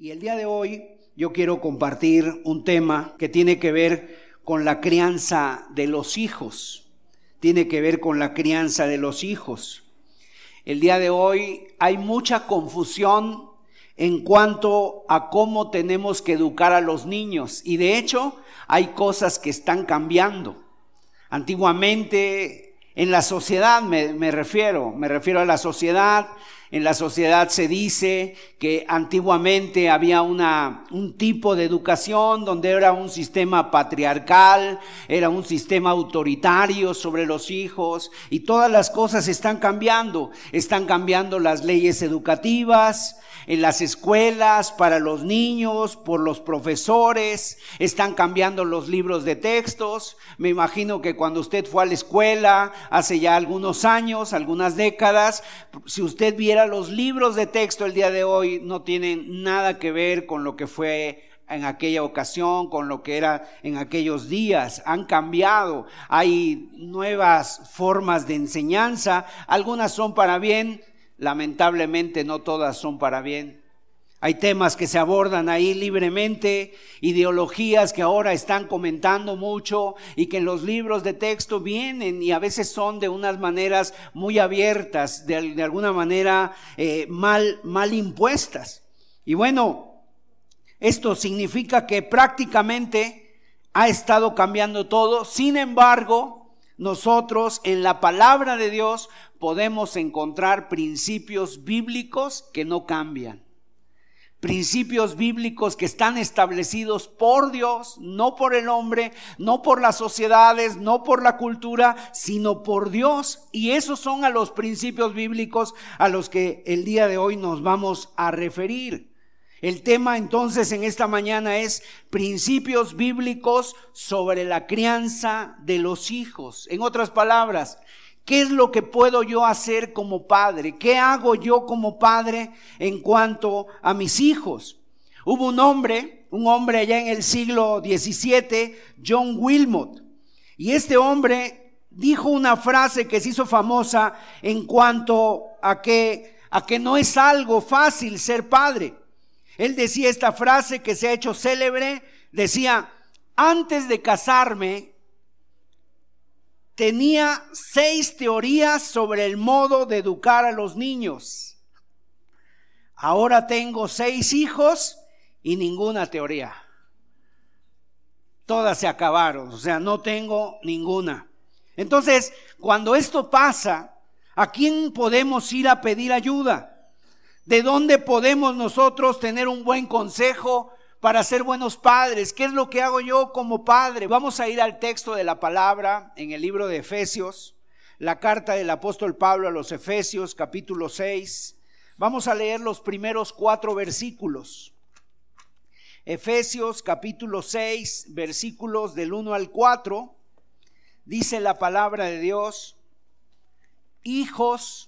Y el día de hoy yo quiero compartir un tema que tiene que ver con la crianza de los hijos. Tiene que ver con la crianza de los hijos. El día de hoy hay mucha confusión en cuanto a cómo tenemos que educar a los niños. Y de hecho hay cosas que están cambiando. Antiguamente en la sociedad me, refiero, me refiero a la sociedad en la sociedad se dice que antiguamente había una, un tipo de educación donde era un sistema patriarcal, era un sistema autoritario sobre los hijos y todas las cosas están cambiando. Están cambiando las leyes educativas, en las escuelas, para los niños, por los profesores, están cambiando los libros de textos. Me imagino que cuando usted fue a la escuela hace ya algunos años, algunas décadas, si usted viera los libros de texto el día de hoy, no tienen nada que ver con lo que fue en aquella ocasión, con lo que era en aquellos días. Han cambiado, hay nuevas formas de enseñanza, algunas son para bien, lamentablemente no todas son para bien. Hay temas que se abordan ahí libremente, ideologías que ahora están comentando mucho y que en los libros de texto vienen y a veces son de unas maneras muy abiertas, de, alguna manera eh, mal, mal impuestas. Y bueno, esto significa que prácticamente ha estado cambiando todo. Sin embargo, nosotros en la palabra de Dios podemos encontrar principios bíblicos que no cambian. Principios bíblicos que están establecidos por Dios, no por el hombre, no por las sociedades, no por la cultura, sino por Dios. Y esos son a los principios bíblicos a los que el día de hoy nos vamos a referir. El tema entonces en esta mañana es principios bíblicos sobre la crianza de los hijos. En otras palabras, ¿Qué es lo que puedo yo hacer como padre? ¿Qué hago yo como padre en cuanto a mis hijos? Hubo un hombre, un hombre allá en el siglo XVII, John Wilmot, y este hombre dijo una frase que se hizo famosa en cuanto a que, a que no es algo fácil ser padre. Él decía esta frase que se ha hecho célebre, decía, antes de casarme, tenía seis teorías sobre el modo de educar a los niños. Ahora tengo seis hijos y ninguna teoría. Todas se acabaron, o sea, no tengo ninguna. Entonces, cuando esto pasa, ¿a quién podemos ir a pedir ayuda? ¿De dónde podemos nosotros tener un buen consejo para ser buenos padres. ¿Qué es lo que hago yo como padre? Vamos a ir al texto de la palabra en el libro de Efesios, la carta del apóstol Pablo a los Efesios, capítulo 6. Vamos a leer los primeros cuatro versículos. Efesios capítulo 6, versículos del 1 al 4, dice la palabra de Dios, hijos,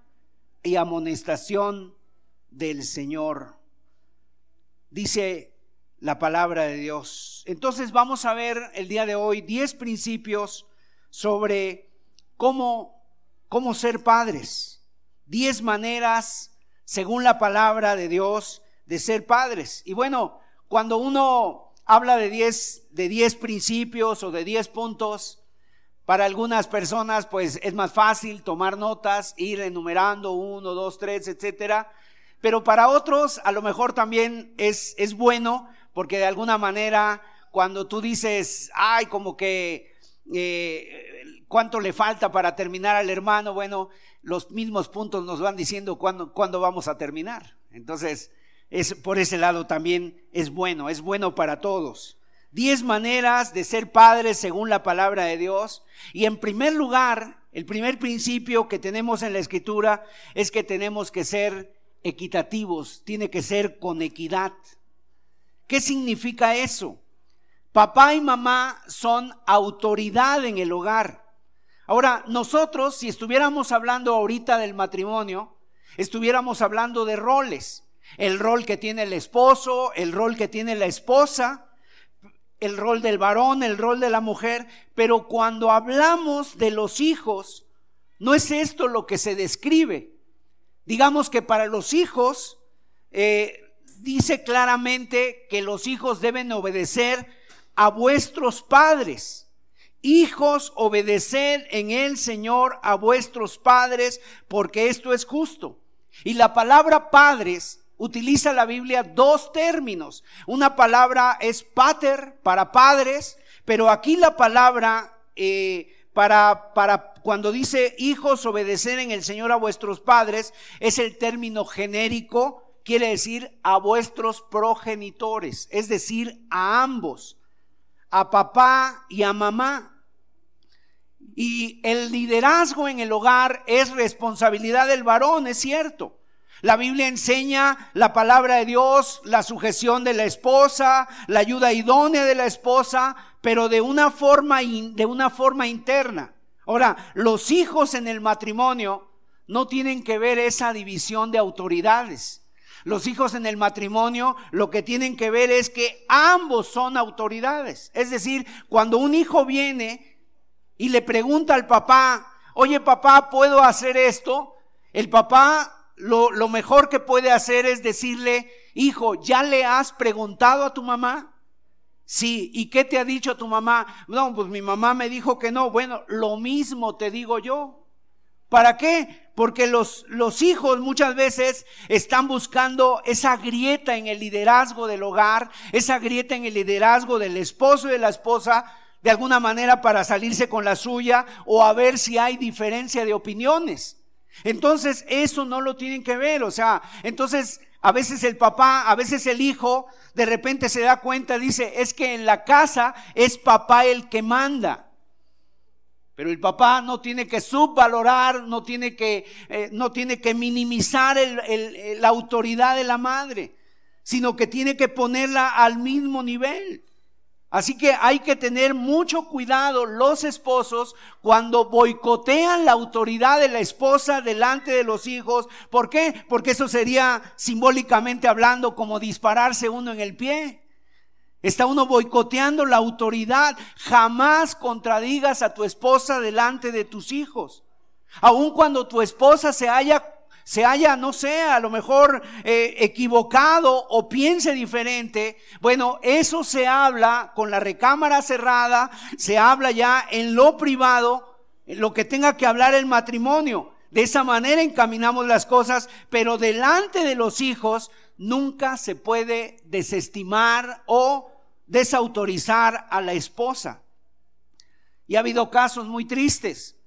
y amonestación del Señor. Dice la palabra de Dios. Entonces vamos a ver el día de hoy 10 principios sobre cómo, cómo ser padres. 10 maneras, según la palabra de Dios, de ser padres. Y bueno, cuando uno habla de 10 de 10 principios o de 10 puntos, para algunas personas, pues es más fácil tomar notas, ir enumerando uno, dos, tres, etcétera. Pero para otros, a lo mejor también es, es bueno porque de alguna manera cuando tú dices, ay, como que, eh, ¿cuánto le falta para terminar al hermano? Bueno, los mismos puntos nos van diciendo cuándo, cuándo vamos a terminar. Entonces, es, por ese lado también es bueno, es bueno para todos. Diez maneras de ser padres según la palabra de Dios. Y en primer lugar, el primer principio que tenemos en la escritura es que tenemos que ser equitativos, tiene que ser con equidad. ¿Qué significa eso? Papá y mamá son autoridad en el hogar. Ahora, nosotros, si estuviéramos hablando ahorita del matrimonio, estuviéramos hablando de roles. El rol que tiene el esposo, el rol que tiene la esposa, el rol del varón, el rol de la mujer. Pero cuando hablamos de los hijos, no es esto lo que se describe. Digamos que para los hijos, eh, dice claramente que los hijos deben obedecer a vuestros padres. Hijos, obedeced en el Señor a vuestros padres, porque esto es justo. Y la palabra padres utiliza la Biblia dos términos. Una palabra es pater para padres, pero aquí la palabra eh, para, para cuando dice hijos obedecer en el Señor a vuestros padres es el término genérico, quiere decir a vuestros progenitores, es decir, a ambos, a papá y a mamá. Y el liderazgo en el hogar es responsabilidad del varón, es cierto. La Biblia enseña la palabra de Dios, la sujeción de la esposa, la ayuda idónea de la esposa, pero de una forma, de una forma interna. Ahora, los hijos en el matrimonio no tienen que ver esa división de autoridades. Los hijos en el matrimonio lo que tienen que ver es que ambos son autoridades. Es decir, cuando un hijo viene y le pregunta al papá, oye papá, ¿puedo hacer esto? El papá lo, lo, mejor que puede hacer es decirle, hijo, ¿ya le has preguntado a tu mamá? Sí, ¿y qué te ha dicho tu mamá? No, pues mi mamá me dijo que no. Bueno, lo mismo te digo yo. ¿Para qué? Porque los, los hijos muchas veces están buscando esa grieta en el liderazgo del hogar, esa grieta en el liderazgo del esposo y de la esposa, de alguna manera para salirse con la suya o a ver si hay diferencia de opiniones. Entonces, eso no lo tienen que ver, o sea, entonces a veces el papá, a veces el hijo, de repente se da cuenta, dice, es que en la casa es papá el que manda. Pero el papá no tiene que subvalorar, no tiene que, eh, no tiene que minimizar la autoridad de la madre, sino que tiene que ponerla al mismo nivel. Así que hay que tener mucho cuidado los esposos cuando boicotean la autoridad de la esposa delante de los hijos. ¿Por qué? Porque eso sería simbólicamente hablando como dispararse uno en el pie. Está uno boicoteando la autoridad. Jamás contradigas a tu esposa delante de tus hijos. Aun cuando tu esposa se haya se haya, no sé, a lo mejor eh, equivocado o piense diferente, bueno, eso se habla con la recámara cerrada, se habla ya en lo privado, lo que tenga que hablar el matrimonio. De esa manera encaminamos las cosas, pero delante de los hijos nunca se puede desestimar o desautorizar a la esposa. Y ha habido casos muy tristes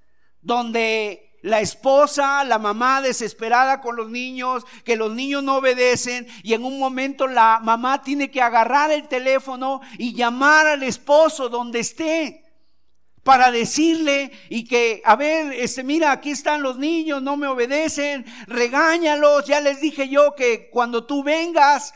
donde la esposa, la mamá desesperada con los niños, que los niños no obedecen y en un momento la mamá tiene que agarrar el teléfono y llamar al esposo donde esté para decirle y que, a ver, este, mira, aquí están los niños, no me obedecen, regáñalos, ya les dije yo que cuando tú vengas,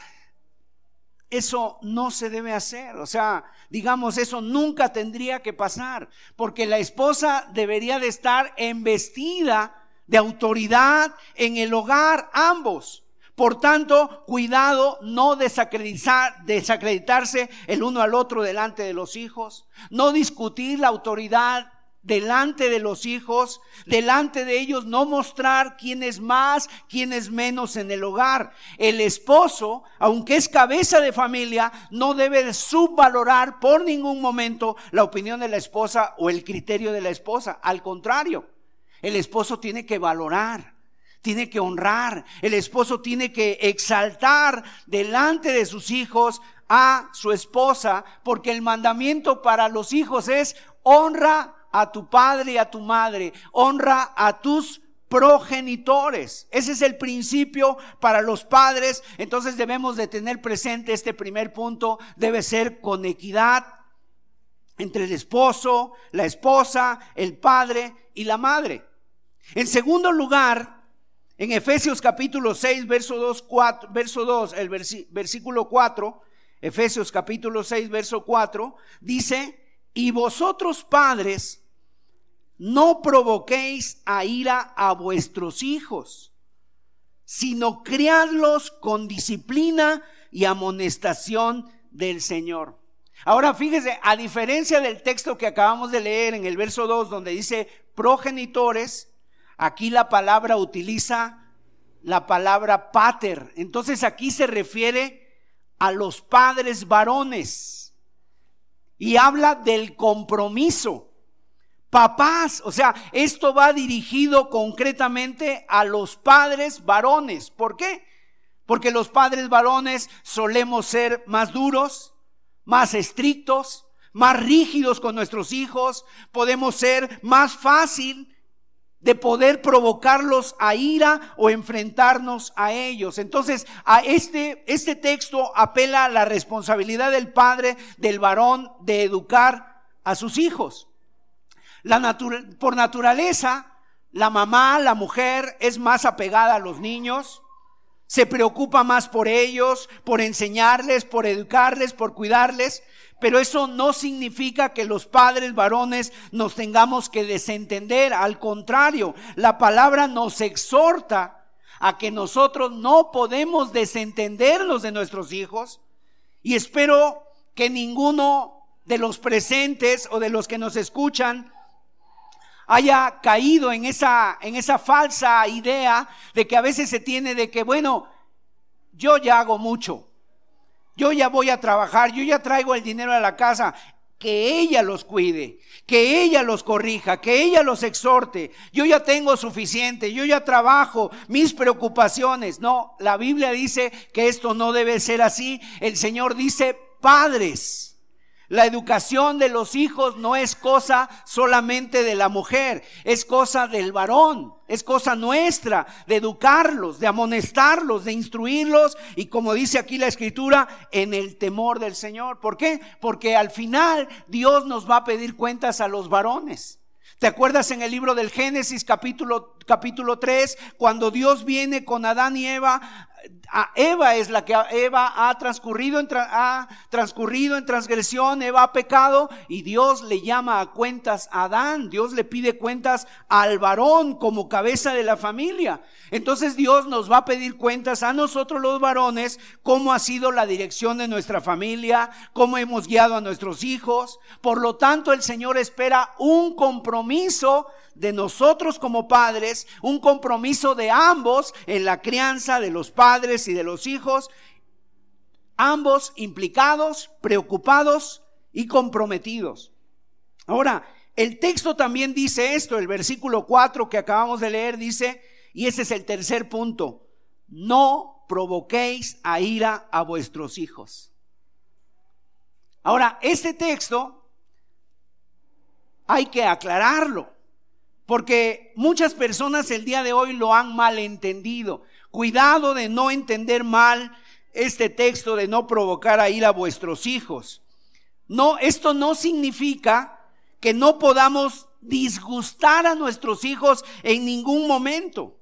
eso no se debe hacer. O sea, digamos, eso nunca tendría que pasar, porque la esposa debería de estar embestida de autoridad en el hogar, ambos. Por tanto, cuidado no desacreditar, desacreditarse el uno al otro delante de los hijos, no discutir la autoridad delante de los hijos, delante de ellos, no mostrar quién es más, quién es menos en el hogar. El esposo, aunque es cabeza de familia, no debe subvalorar por ningún momento la opinión de la esposa o el criterio de la esposa. Al contrario, el esposo tiene que valorar. Tiene que honrar, el esposo tiene que exaltar delante de sus hijos a su esposa, porque el mandamiento para los hijos es honra a tu padre y a tu madre, honra a tus progenitores. Ese es el principio para los padres. Entonces debemos de tener presente este primer punto. Debe ser con equidad entre el esposo, la esposa, el padre y la madre. En segundo lugar, en Efesios capítulo 6, verso 2, verso 2 el versículo 4, Efesios capítulo 6, verso 4, dice, y vosotros padres, no provoquéis a ira a vuestros hijos, sino criadlos con disciplina y amonestación del Señor. Ahora fíjese, a diferencia del texto que acabamos de leer en el verso 2, donde dice progenitores, aquí la palabra utiliza la palabra pater. Entonces aquí se refiere a los padres varones y habla del compromiso. Papás, o sea, esto va dirigido concretamente a los padres varones. ¿Por qué? Porque los padres varones solemos ser más duros, más estrictos, más rígidos con nuestros hijos, podemos ser más fácil de poder provocarlos a ira o enfrentarnos a ellos. Entonces, a este, este texto apela a la responsabilidad del padre, del varón, de educar a sus hijos. La por naturaleza, la mamá, la mujer es más apegada a los niños, se preocupa más por ellos, por enseñarles, por educarles, por cuidarles, pero eso no significa que los padres varones nos tengamos que desentender, al contrario, la palabra nos exhorta a que nosotros no podemos desentendernos de nuestros hijos y espero que ninguno de los presentes o de los que nos escuchan haya caído en esa, en esa falsa idea de que a veces se tiene de que, bueno, yo ya hago mucho, yo ya voy a trabajar, yo ya traigo el dinero a la casa, que ella los cuide, que ella los corrija, que ella los exhorte. Yo ya tengo suficiente, yo ya trabajo mis preocupaciones. No, la Biblia dice que esto no debe ser así. El Señor dice, padres la educación de los hijos no es cosa solamente de la mujer, es cosa del varón, es cosa nuestra de educarlos, de amonestarlos, de instruirlos y como dice aquí la escritura, en el temor del Señor. ¿Por qué? Porque al final Dios nos va a pedir cuentas a los varones. ¿Te acuerdas en el libro del Génesis capítulo, capítulo 3, cuando Dios viene con Adán y Eva a Eva es la que Eva ha transcurrido, en, ha transcurrido en transgresión, Eva ha pecado y Dios le llama a cuentas a Adán, Dios le pide cuentas al varón como cabeza de la familia. Entonces Dios nos va a pedir cuentas a nosotros los varones, cómo ha sido la dirección de nuestra familia, cómo hemos guiado a nuestros hijos. Por lo tanto, el Señor espera un compromiso de nosotros como padres, un compromiso de ambos en la crianza de los padres y de los hijos, ambos implicados, preocupados y comprometidos. Ahora, el texto también dice esto, el versículo 4 que acabamos de leer dice, y ese es el tercer punto, no provoquéis a ira a vuestros hijos. Ahora, este texto hay que aclararlo. Porque muchas personas el día de hoy lo han malentendido. Cuidado de no entender mal este texto de no provocar a ir a vuestros hijos. No, esto no significa que no podamos disgustar a nuestros hijos en ningún momento.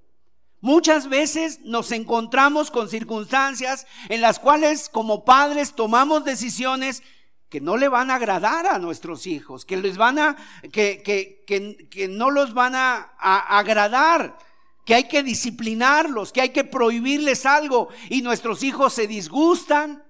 Muchas veces nos encontramos con circunstancias en las cuales como padres tomamos decisiones que no le van a agradar a nuestros hijos, que les van a, que, que, que, no los van a, agradar, que hay que disciplinarlos, que hay que prohibirles algo y nuestros hijos se disgustan,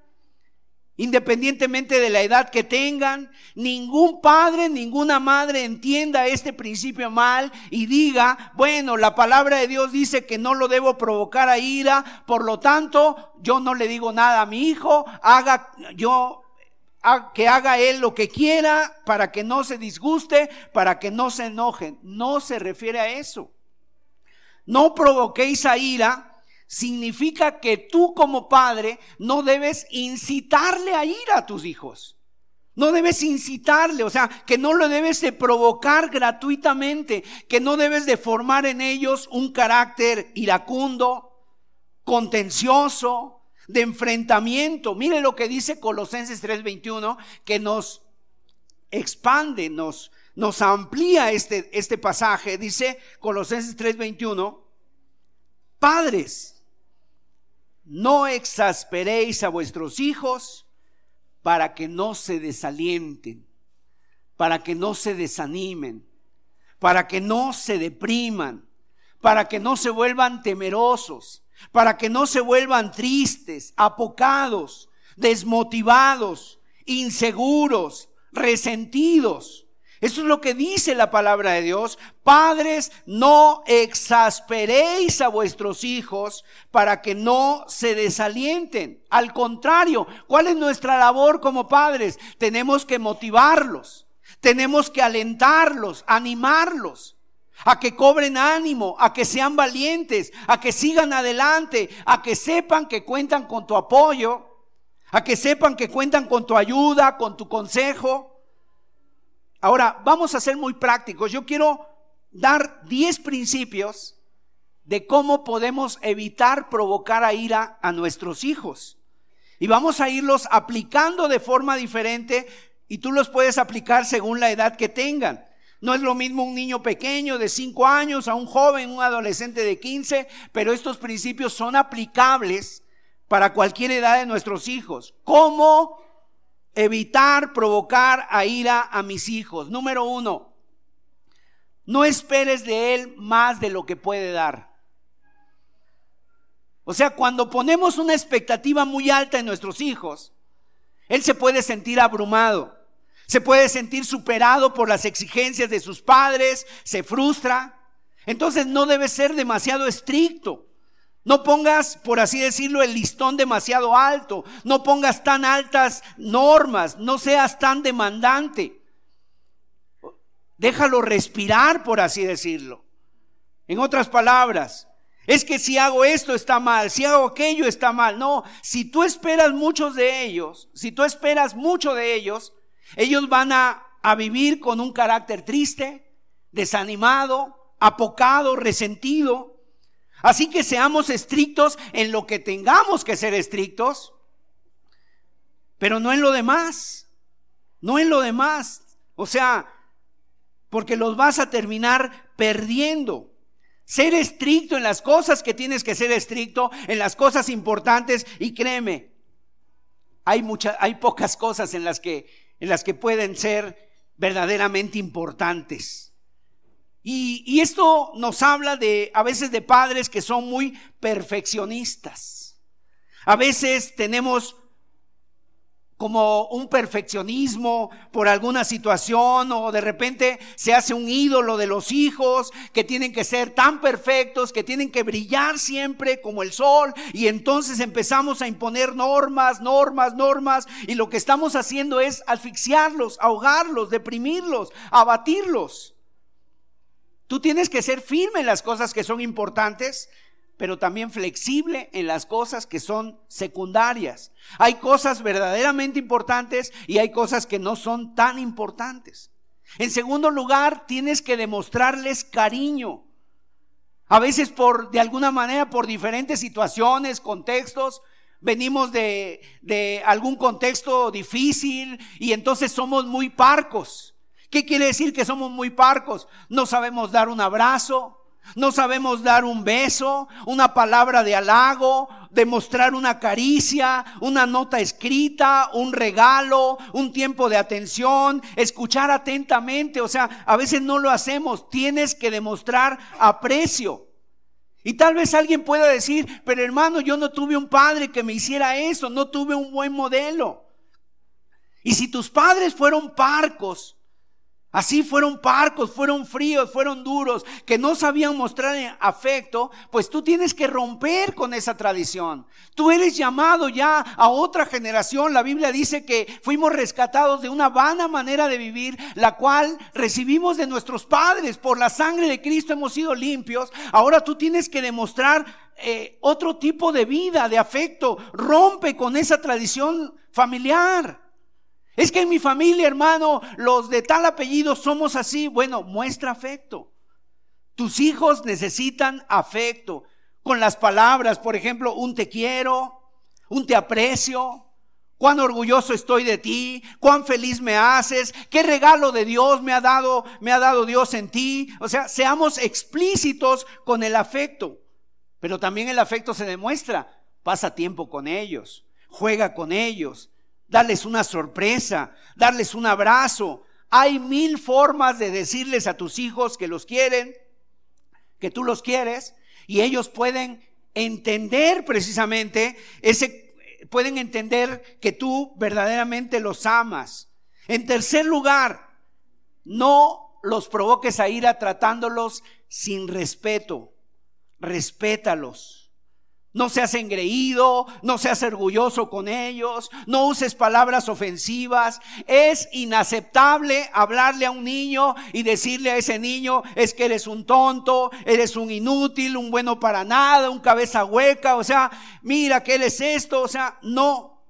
independientemente de la edad que tengan. Ningún padre, ninguna madre entienda este principio mal y diga, bueno, la palabra de Dios dice que no lo debo provocar a ira, por lo tanto, yo no le digo nada a mi hijo, haga yo que haga él lo que quiera para que no se disguste, para que no se enojen. No se refiere a eso. No provoquéis a ira significa que tú como padre no debes incitarle a ira a tus hijos. No debes incitarle, o sea, que no lo debes de provocar gratuitamente, que no debes de formar en ellos un carácter iracundo, contencioso, de enfrentamiento. Mire lo que dice Colosenses 3:21, que nos expande, nos, nos amplía este, este pasaje. Dice Colosenses 3:21, padres, no exasperéis a vuestros hijos para que no se desalienten, para que no se desanimen, para que no se depriman, para que no se vuelvan temerosos, para que no se vuelvan tristes, apocados, desmotivados, inseguros, resentidos. Eso es lo que dice la palabra de Dios. Padres, no exasperéis a vuestros hijos para que no se desalienten. Al contrario, ¿cuál es nuestra labor como padres? Tenemos que motivarlos, tenemos que alentarlos, animarlos, a que cobren ánimo, a que sean valientes, a que sigan adelante, a que sepan que cuentan con tu apoyo, a que sepan que cuentan con tu ayuda, con tu consejo. Ahora, vamos a ser muy prácticos. Yo quiero dar 10 principios de cómo podemos evitar provocar a ira a nuestros hijos. Y vamos a irlos aplicando de forma diferente y tú los puedes aplicar según la edad que tengan. No es lo mismo un niño pequeño de 5 años a un joven, un adolescente de 15, pero estos principios son aplicables para cualquier edad de nuestros hijos. ¿Cómo evitar provocar a ira a mis hijos. Número uno, no esperes de él más de lo que puede dar. O sea, cuando ponemos una expectativa muy alta en nuestros hijos, él se puede sentir abrumado, se puede sentir superado por las exigencias de sus padres, se frustra. Entonces no debe ser demasiado estricto. No pongas, por así decirlo, el listón demasiado alto. No pongas tan altas normas. No seas tan demandante. Déjalo respirar, por así decirlo. En otras palabras, es que si hago esto está mal, si hago aquello está mal. No, si tú esperas muchos de ellos, si tú esperas mucho de ellos, ellos van a, a vivir con un carácter triste, desanimado, apocado, resentido. Así que seamos estrictos en lo que tengamos que ser estrictos, pero no en lo demás, no en lo demás. O sea, porque los vas a terminar perdiendo. Ser estricto en las cosas que tienes que ser estricto, en las cosas importantes y créeme, hay muchas hay pocas cosas en las que en las que pueden ser verdaderamente importantes. Y, esto nos habla de a veces de padres que son muy perfeccionistas. A veces tenemos como un perfeccionismo por alguna situación o de repente se hace un ídolo de los hijos que tienen que ser tan perfectos, que tienen que brillar siempre como el sol y entonces empezamos a imponer normas, normas, normas y lo que estamos haciendo es asfixiarlos, ahogarlos, deprimirlos, abatirlos. Tú tienes que ser firme en las cosas que son importantes, pero también flexible en las cosas que son secundarias. Hay cosas verdaderamente importantes y hay cosas que no son tan importantes. En segundo lugar, tienes que demostrarles cariño. A veces por, de alguna manera, por diferentes situaciones, contextos, venimos de, de algún contexto difícil y entonces somos muy parcos. ¿Qué quiere decir que somos muy parcos? No sabemos dar un abrazo, no sabemos dar un beso, una palabra de halago, demostrar una caricia, una nota escrita, un regalo, un tiempo de atención, escuchar atentamente. O sea, a veces no lo hacemos. Tienes que demostrar aprecio. Y tal vez alguien pueda decir, pero hermano, yo no tuve un padre que me hiciera eso, no tuve un buen modelo. Y si tus padres fueron parcos, Así fueron parcos, fueron fríos, fueron duros, que no sabían mostrar afecto, pues tú tienes que romper con esa tradición. Tú eres llamado ya a otra generación. La Biblia dice que fuimos rescatados de una vana manera de vivir, la cual recibimos de nuestros padres. Por la sangre de Cristo hemos sido limpios. Ahora tú tienes que demostrar eh, otro tipo de vida, de afecto. Rompe con esa tradición familiar. Es que en mi familia, hermano, los de tal apellido somos así. Bueno, muestra afecto. Tus hijos necesitan afecto. Con las palabras, por ejemplo, un te quiero, un te aprecio, cuán orgulloso estoy de ti, cuán feliz me haces, qué regalo de Dios me ha dado, me ha dado Dios en ti. O sea, seamos explícitos con el afecto. Pero también el afecto se demuestra. Pasa tiempo con ellos, juega con ellos, darles una sorpresa, darles un abrazo. Hay mil formas de decirles a tus hijos que los quieren, que tú los quieres, y ellos pueden entender precisamente ese, pueden entender que tú verdaderamente los amas. En tercer lugar, no los provoques a ira tratándolos sin respeto. Respétalos. No seas engreído, no seas orgulloso con ellos, no uses palabras ofensivas. Es inaceptable hablarle a un niño y decirle a ese niño, es que eres un tonto, eres un inútil, un bueno para nada, un cabeza hueca, o sea, mira que él es esto, o sea, no.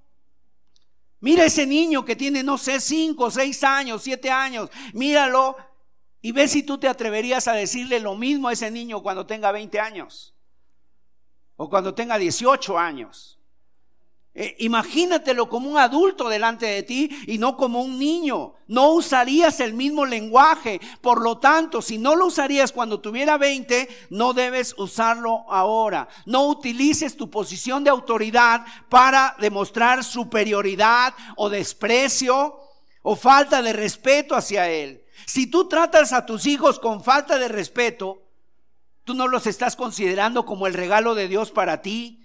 Mira ese niño que tiene, no sé, cinco, seis años, siete años, míralo y ve si tú te atreverías a decirle lo mismo a ese niño cuando tenga 20 años o cuando tenga 18 años. Eh, imagínatelo como un adulto delante de ti y no como un niño. No usarías el mismo lenguaje. Por lo tanto, si no lo usarías cuando tuviera 20, no debes usarlo ahora. No utilices tu posición de autoridad para demostrar superioridad o desprecio o falta de respeto hacia él. Si tú tratas a tus hijos con falta de respeto, Tú no los estás considerando como el regalo de Dios para ti,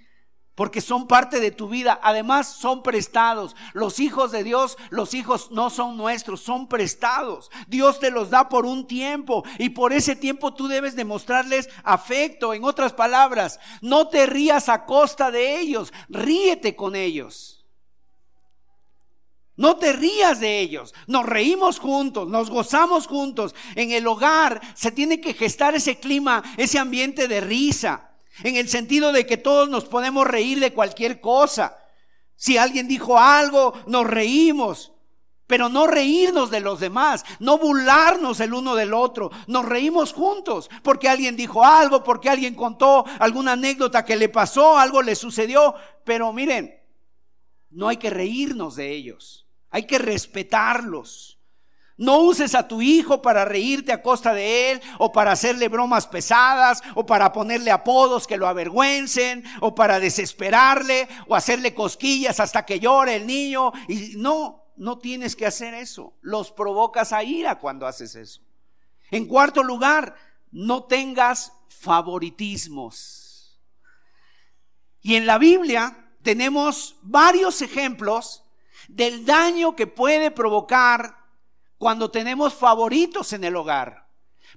porque son parte de tu vida. Además, son prestados. Los hijos de Dios, los hijos no son nuestros, son prestados. Dios te los da por un tiempo y por ese tiempo tú debes demostrarles afecto. En otras palabras, no te rías a costa de ellos, ríete con ellos. No te rías de ellos. Nos reímos juntos, nos gozamos juntos. En el hogar se tiene que gestar ese clima, ese ambiente de risa. En el sentido de que todos nos podemos reír de cualquier cosa. Si alguien dijo algo, nos reímos. Pero no reírnos de los demás, no burlarnos el uno del otro. Nos reímos juntos porque alguien dijo algo, porque alguien contó alguna anécdota que le pasó, algo le sucedió. Pero miren, no hay que reírnos de ellos. Hay que respetarlos. No uses a tu hijo para reírte a costa de él, o para hacerle bromas pesadas, o para ponerle apodos que lo avergüencen, o para desesperarle, o hacerle cosquillas hasta que llore el niño. Y no, no tienes que hacer eso. Los provocas a ira cuando haces eso. En cuarto lugar, no tengas favoritismos. Y en la Biblia tenemos varios ejemplos del daño que puede provocar cuando tenemos favoritos en el hogar.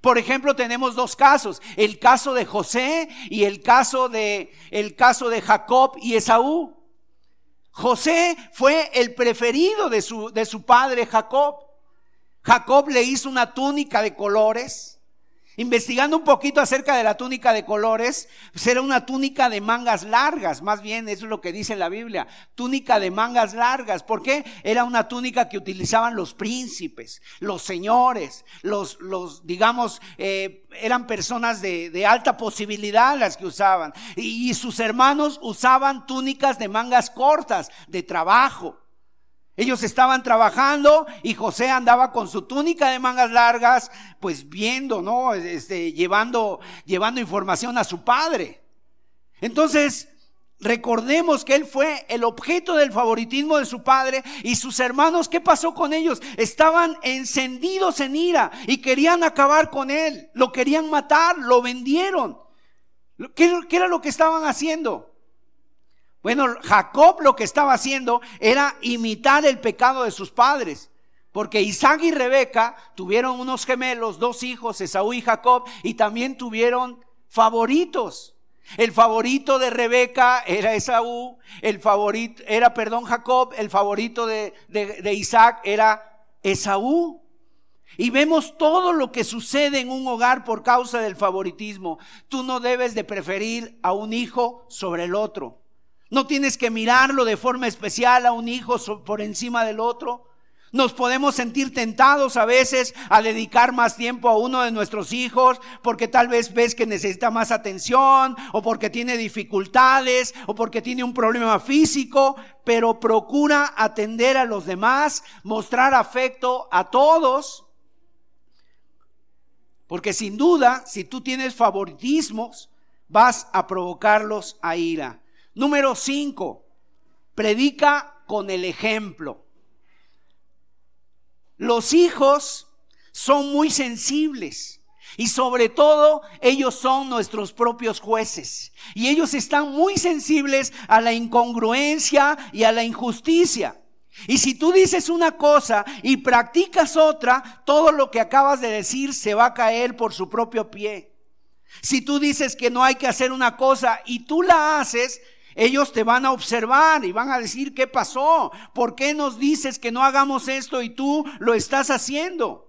Por ejemplo, tenemos dos casos, el caso de José y el caso de el caso de Jacob y Esaú. José fue el preferido de su, de su padre Jacob. Jacob le hizo una túnica de colores Investigando un poquito acerca de la túnica de colores, pues era una túnica de mangas largas, más bien eso es lo que dice la Biblia, túnica de mangas largas. ¿Por qué? Era una túnica que utilizaban los príncipes, los señores, los, los digamos, eh, eran personas de, de, alta posibilidad las que usaban. y sus hermanos usaban túnicas de mangas cortas, de trabajo. Ellos estaban trabajando y José andaba con su túnica de mangas largas, pues viendo, ¿no? Este, llevando, llevando información a su padre. Entonces, recordemos que él fue el objeto del favoritismo de su padre y sus hermanos, ¿qué pasó con ellos? Estaban encendidos en ira y querían acabar con él, lo querían matar, lo vendieron. ¿Qué, qué era lo que estaban haciendo? Bueno, Jacob lo que estaba haciendo era imitar el pecado de sus padres. Porque Isaac y Rebeca tuvieron unos gemelos, dos hijos, Esaú y Jacob, y también tuvieron favoritos. El favorito de Rebeca era Esaú, el favorito era, perdón, Jacob, el favorito de, de Isaac era Esaú. Y vemos todo lo que sucede en un hogar por causa del favoritismo. Tú no debes de preferir a un hijo sobre el otro. No tienes que mirarlo de forma especial a un hijo por encima del otro. Nos podemos sentir tentados a veces a dedicar más tiempo a uno de nuestros hijos porque tal vez ves que necesita más atención o porque tiene dificultades o porque tiene un problema físico, pero procura atender a los demás, mostrar afecto a todos. Porque sin duda, si tú tienes favoritismos, vas a provocarlos a ira. Número 5, predica con el ejemplo. Los hijos son muy sensibles. Y sobre todo, ellos son nuestros propios jueces. Y ellos están muy sensibles a la incongruencia y a la injusticia. Y si tú dices una cosa y practicas otra, todo lo que acabas de decir se va a caer por su propio pie. Si tú dices que no hay que hacer una cosa y tú la haces, ellos te van a observar y van a decir, ¿qué pasó? ¿Por qué nos dices que no hagamos esto y tú lo estás haciendo?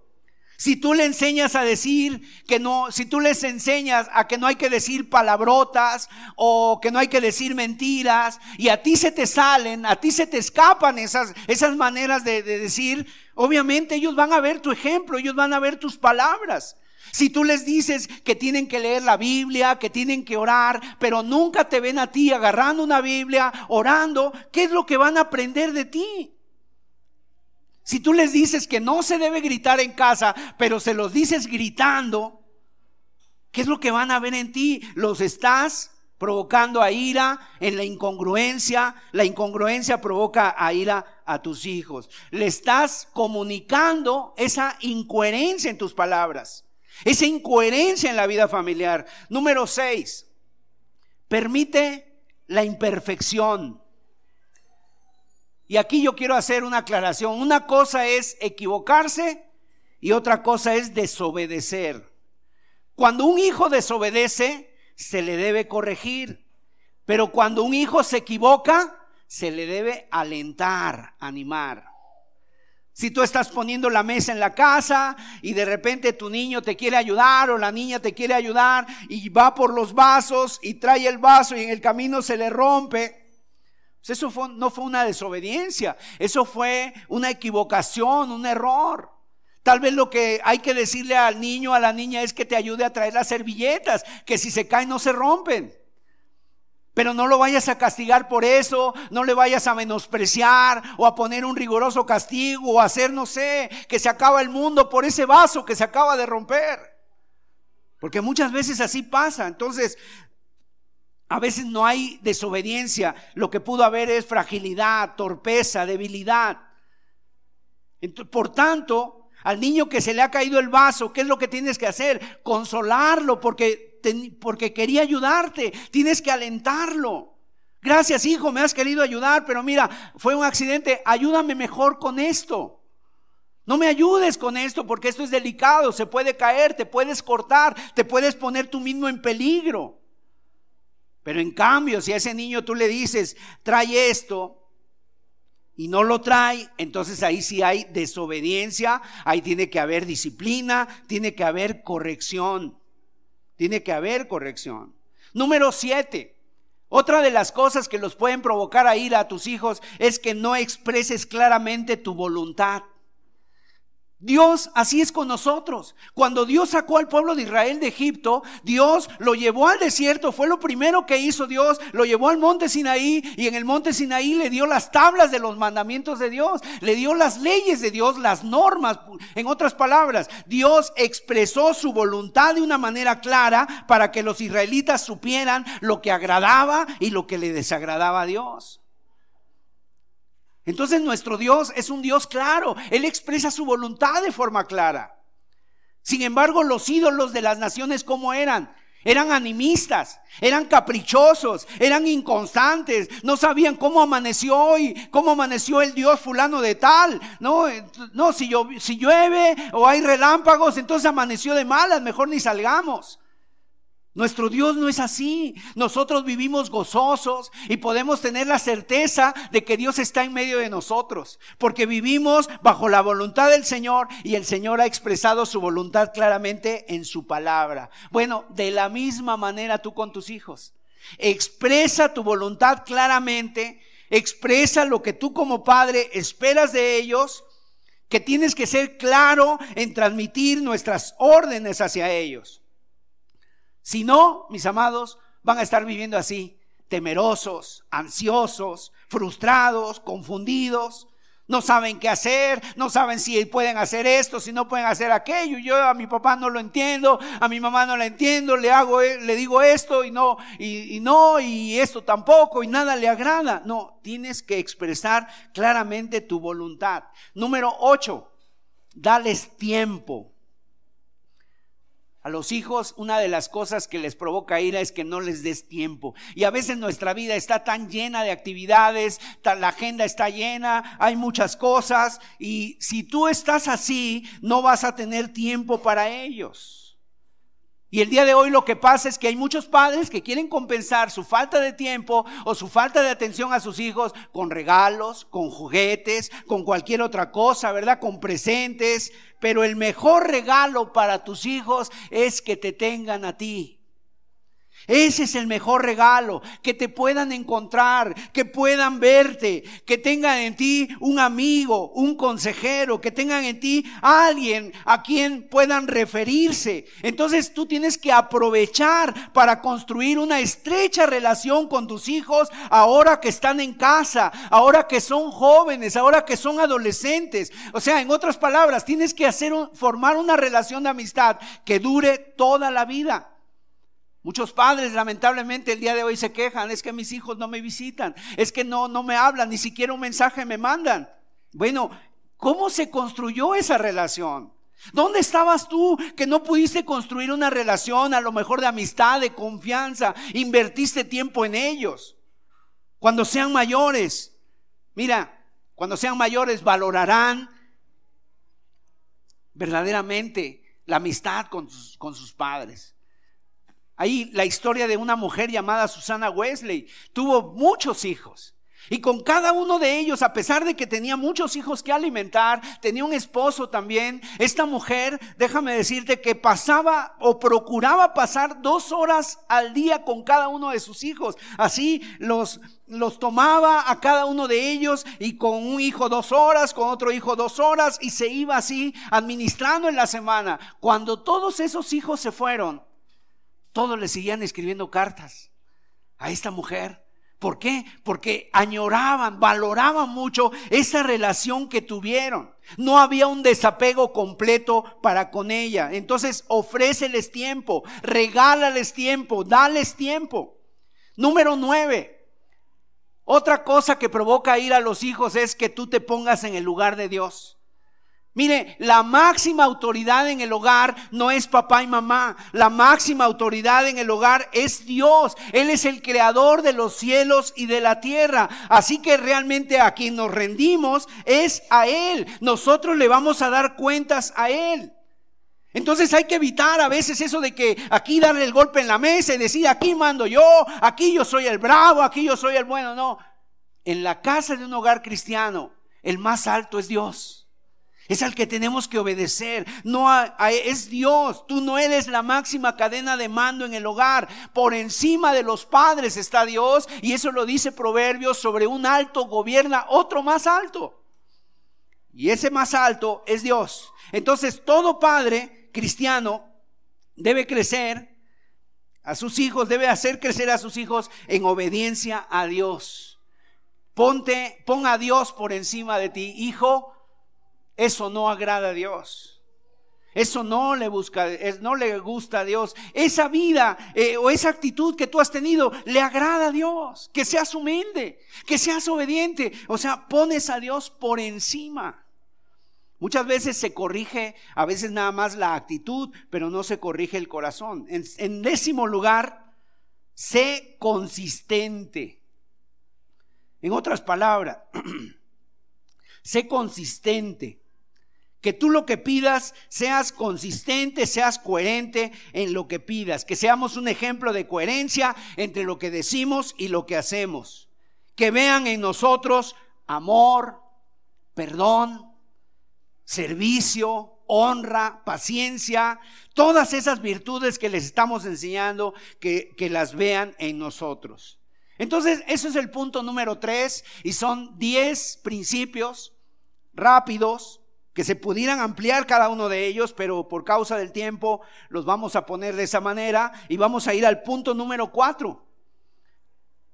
Si tú le enseñas a decir que no, si tú les enseñas a que no hay que decir palabrotas o que no hay que decir mentiras y a ti se te salen, a ti se te escapan esas, esas maneras de, de decir, obviamente ellos van a ver tu ejemplo, ellos van a ver tus palabras. Si tú les dices que tienen que leer la Biblia, que tienen que orar, pero nunca te ven a ti agarrando una Biblia, orando, ¿qué es lo que van a aprender de ti? Si tú les dices que no se debe gritar en casa, pero se los dices gritando, ¿qué es lo que van a ver en ti? Los estás provocando a ira en la incongruencia. La incongruencia provoca a ira a tus hijos. Le estás comunicando esa incoherencia en tus palabras, esa incoherencia en la vida familiar. Número seis, permite la imperfección. Y aquí yo quiero hacer una aclaración. Una cosa es equivocarse y otra cosa es desobedecer. Cuando un hijo desobedece, se le debe corregir. Pero cuando un hijo se equivoca, se le debe alentar, animar. Si tú estás poniendo la mesa en la casa y de repente tu niño te quiere ayudar o la niña te quiere ayudar y va por los vasos y trae el vaso y en el camino se le rompe, pues eso no fue una desobediencia, eso fue una equivocación, un error. Tal vez lo que hay que decirle al niño, a la niña, es que te ayude a traer las servilletas, que si se caen no se rompen. Pero no lo vayas a castigar por eso, no le vayas a menospreciar o a poner un riguroso castigo o hacer, no sé, que se acaba el mundo por ese vaso que se acaba de romper. Porque muchas veces así pasa. Entonces, a veces no hay desobediencia, lo que pudo haber es fragilidad, torpeza, debilidad. Por tanto, al niño que se le ha caído el vaso, ¿qué es lo que tienes que hacer? Consolarlo porque, porque quería ayudarte, tienes que alentarlo. Gracias hijo, me has querido ayudar, pero mira, fue un accidente, ayúdame mejor con esto. No me ayudes con esto porque esto es delicado, se puede caer, te puedes cortar, te puedes poner tú mismo en peligro. Pero en cambio, si a ese niño tú le dices, trae esto, y no lo trae, entonces ahí sí hay desobediencia, ahí tiene que haber disciplina, tiene que haber corrección, tiene que haber corrección. Número siete, otra de las cosas que los pueden provocar a ir a tus hijos es que no expreses claramente tu voluntad. Dios así es con nosotros. Cuando Dios sacó al pueblo de Israel de Egipto, Dios lo llevó al desierto, fue lo primero que hizo Dios, lo llevó al monte Sinaí y en el monte Sinaí le dio las tablas de los mandamientos de Dios, le dio las leyes de Dios, las normas. En otras palabras, Dios expresó su voluntad de una manera clara para que los israelitas supieran lo que agradaba y lo que le desagradaba a Dios. Entonces nuestro Dios es un Dios claro. Él expresa su voluntad de forma clara. Sin embargo, los ídolos de las naciones, ¿cómo eran? Eran animistas, eran caprichosos, eran inconstantes, no sabían cómo amaneció hoy, cómo amaneció el Dios fulano de tal. No, no si, si llueve o hay relámpagos, entonces amaneció de malas, mejor ni salgamos. Nuestro Dios no es así. Nosotros vivimos gozosos y podemos tener la certeza de que Dios está en medio de nosotros, porque vivimos bajo la voluntad del Señor y el Señor ha expresado su voluntad claramente en su palabra. Bueno, de la misma manera tú con tus hijos. Expresa tu voluntad claramente, expresa lo que tú como padre esperas de ellos, que tienes que ser claro en transmitir nuestras órdenes hacia ellos. Si no, mis amados, van a estar viviendo así, temerosos, ansiosos, frustrados, confundidos. No saben qué hacer, no saben si pueden hacer esto, si no pueden hacer aquello. Yo a mi papá no lo entiendo, a mi mamá no la entiendo, le hago, e, le digo esto y no, y, y no, y esto tampoco, y nada le agrada. No, tienes que expresar claramente tu voluntad. Número ocho, dales tiempo. A los hijos una de las cosas que les provoca ira es que no les des tiempo. Y a veces nuestra vida está tan llena de actividades, la agenda está llena, hay muchas cosas y si tú estás así, no vas a tener tiempo para ellos. Y el día de hoy lo que pasa es que hay muchos padres que quieren compensar su falta de tiempo o su falta de atención a sus hijos con regalos, con juguetes, con cualquier otra cosa, ¿verdad? Con presentes. Pero el mejor regalo para tus hijos es que te tengan a ti. Ese es el mejor regalo, que te puedan encontrar, que puedan verte, que tengan en ti un amigo, un consejero, que tengan en ti alguien a quien puedan referirse. Entonces tú tienes que aprovechar para construir una estrecha relación con tus hijos ahora que están en casa, ahora que son jóvenes, ahora que son adolescentes. O sea, en otras palabras, tienes que hacer formar una relación de amistad que dure toda la vida. Muchos padres lamentablemente el día de hoy se quejan, es que mis hijos no me visitan, es que no, no me hablan, ni siquiera un mensaje me mandan. Bueno, ¿cómo se construyó esa relación? ¿Dónde estabas tú que no pudiste construir una relación a lo mejor de amistad, de confianza? Invertiste tiempo en ellos. Cuando sean mayores, mira, cuando sean mayores valorarán verdaderamente la amistad con con sus padres. Ahí la historia de una mujer llamada Susana Wesley. Tuvo muchos hijos. Y con cada uno de ellos, a pesar de que tenía muchos hijos que alimentar, tenía un esposo también, esta mujer, déjame decirte que pasaba o procuraba pasar dos horas al día con cada uno de sus hijos. Así los, los tomaba a cada uno de ellos y con un hijo dos horas, con otro hijo dos horas y se iba así administrando en la semana. Cuando todos esos hijos se fueron, todos le seguían escribiendo cartas a esta mujer. ¿Por qué? Porque añoraban, valoraban mucho esa relación que tuvieron. No había un desapego completo para con ella. Entonces, ofréceles tiempo, regálales tiempo, dales tiempo. Número nueve. Otra cosa que provoca ir a los hijos es que tú te pongas en el lugar de Dios. Mire, la máxima autoridad en el hogar no es papá y mamá. La máxima autoridad en el hogar es Dios. Él es el creador de los cielos y de la tierra. Así que realmente a quien nos rendimos es a Él. Nosotros le vamos a dar cuentas a Él. Entonces hay que evitar a veces eso de que aquí darle el golpe en la mesa y decir, aquí mando yo, aquí yo soy el bravo, aquí yo soy el bueno. No, en la casa de un hogar cristiano, el más alto es Dios. Es al que tenemos que obedecer. No es Dios. Tú no eres la máxima cadena de mando en el hogar. Por encima de los padres está Dios. Y eso lo dice Proverbios. Sobre un alto gobierna otro más alto. Y ese más alto es Dios. Entonces todo padre cristiano debe crecer a sus hijos, debe hacer crecer a sus hijos en obediencia a Dios. Ponte, pon a Dios por encima de ti. Hijo, eso no agrada a Dios. Eso no le busca, no le gusta a Dios. Esa vida eh, o esa actitud que tú has tenido le agrada a Dios. Que seas humilde, que seas obediente. O sea, pones a Dios por encima. Muchas veces se corrige, a veces nada más la actitud, pero no se corrige el corazón. En, en décimo lugar, sé consistente. En otras palabras, sé consistente. Que tú lo que pidas seas consistente, seas coherente en lo que pidas. Que seamos un ejemplo de coherencia entre lo que decimos y lo que hacemos. Que vean en nosotros amor, perdón, servicio, honra, paciencia, todas esas virtudes que les estamos enseñando, que, que las vean en nosotros. Entonces, eso es el punto número tres y son diez principios rápidos que se pudieran ampliar cada uno de ellos, pero por causa del tiempo los vamos a poner de esa manera y vamos a ir al punto número cuatro.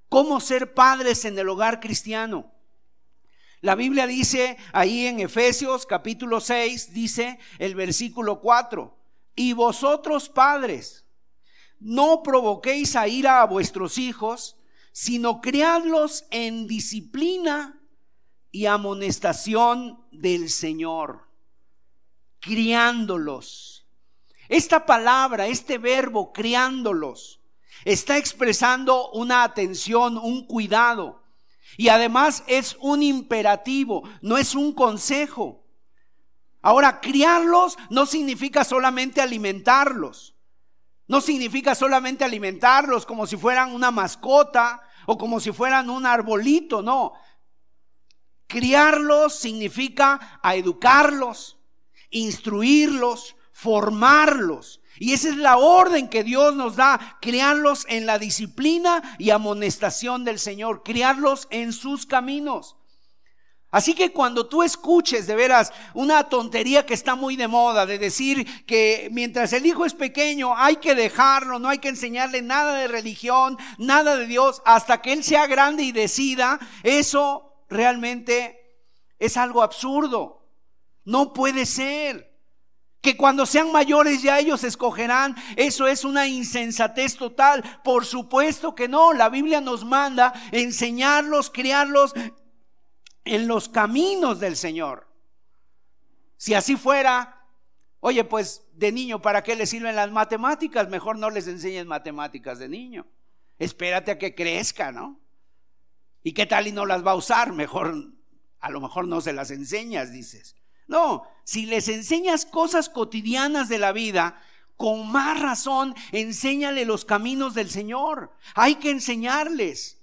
¿Cómo ser padres en el hogar cristiano? La Biblia dice ahí en Efesios capítulo 6, dice el versículo 4, y vosotros padres, no provoquéis a ira a vuestros hijos, sino criadlos en disciplina y amonestación del Señor, criándolos. Esta palabra, este verbo, criándolos, está expresando una atención, un cuidado. Y además es un imperativo, no es un consejo. Ahora, criarlos no significa solamente alimentarlos. No significa solamente alimentarlos como si fueran una mascota o como si fueran un arbolito, no. Criarlos significa a educarlos, instruirlos, formarlos. Y esa es la orden que Dios nos da, criarlos en la disciplina y amonestación del Señor, criarlos en sus caminos. Así que cuando tú escuches de veras una tontería que está muy de moda, de decir que mientras el hijo es pequeño hay que dejarlo, no hay que enseñarle nada de religión, nada de Dios, hasta que él sea grande y decida, eso realmente es algo absurdo. No puede ser. Que cuando sean mayores ya ellos escogerán. Eso es una insensatez total. Por supuesto que no. La Biblia nos manda enseñarlos, criarlos en los caminos del Señor. Si así fuera, oye, pues de niño, ¿para qué les sirven las matemáticas? Mejor no les enseñes matemáticas de niño. Espérate a que crezca, ¿no? ¿Y qué tal y no las va a usar? Mejor, a lo mejor no se las enseñas, dices. No, si les enseñas cosas cotidianas de la vida, con más razón, enséñale los caminos del Señor. Hay que enseñarles.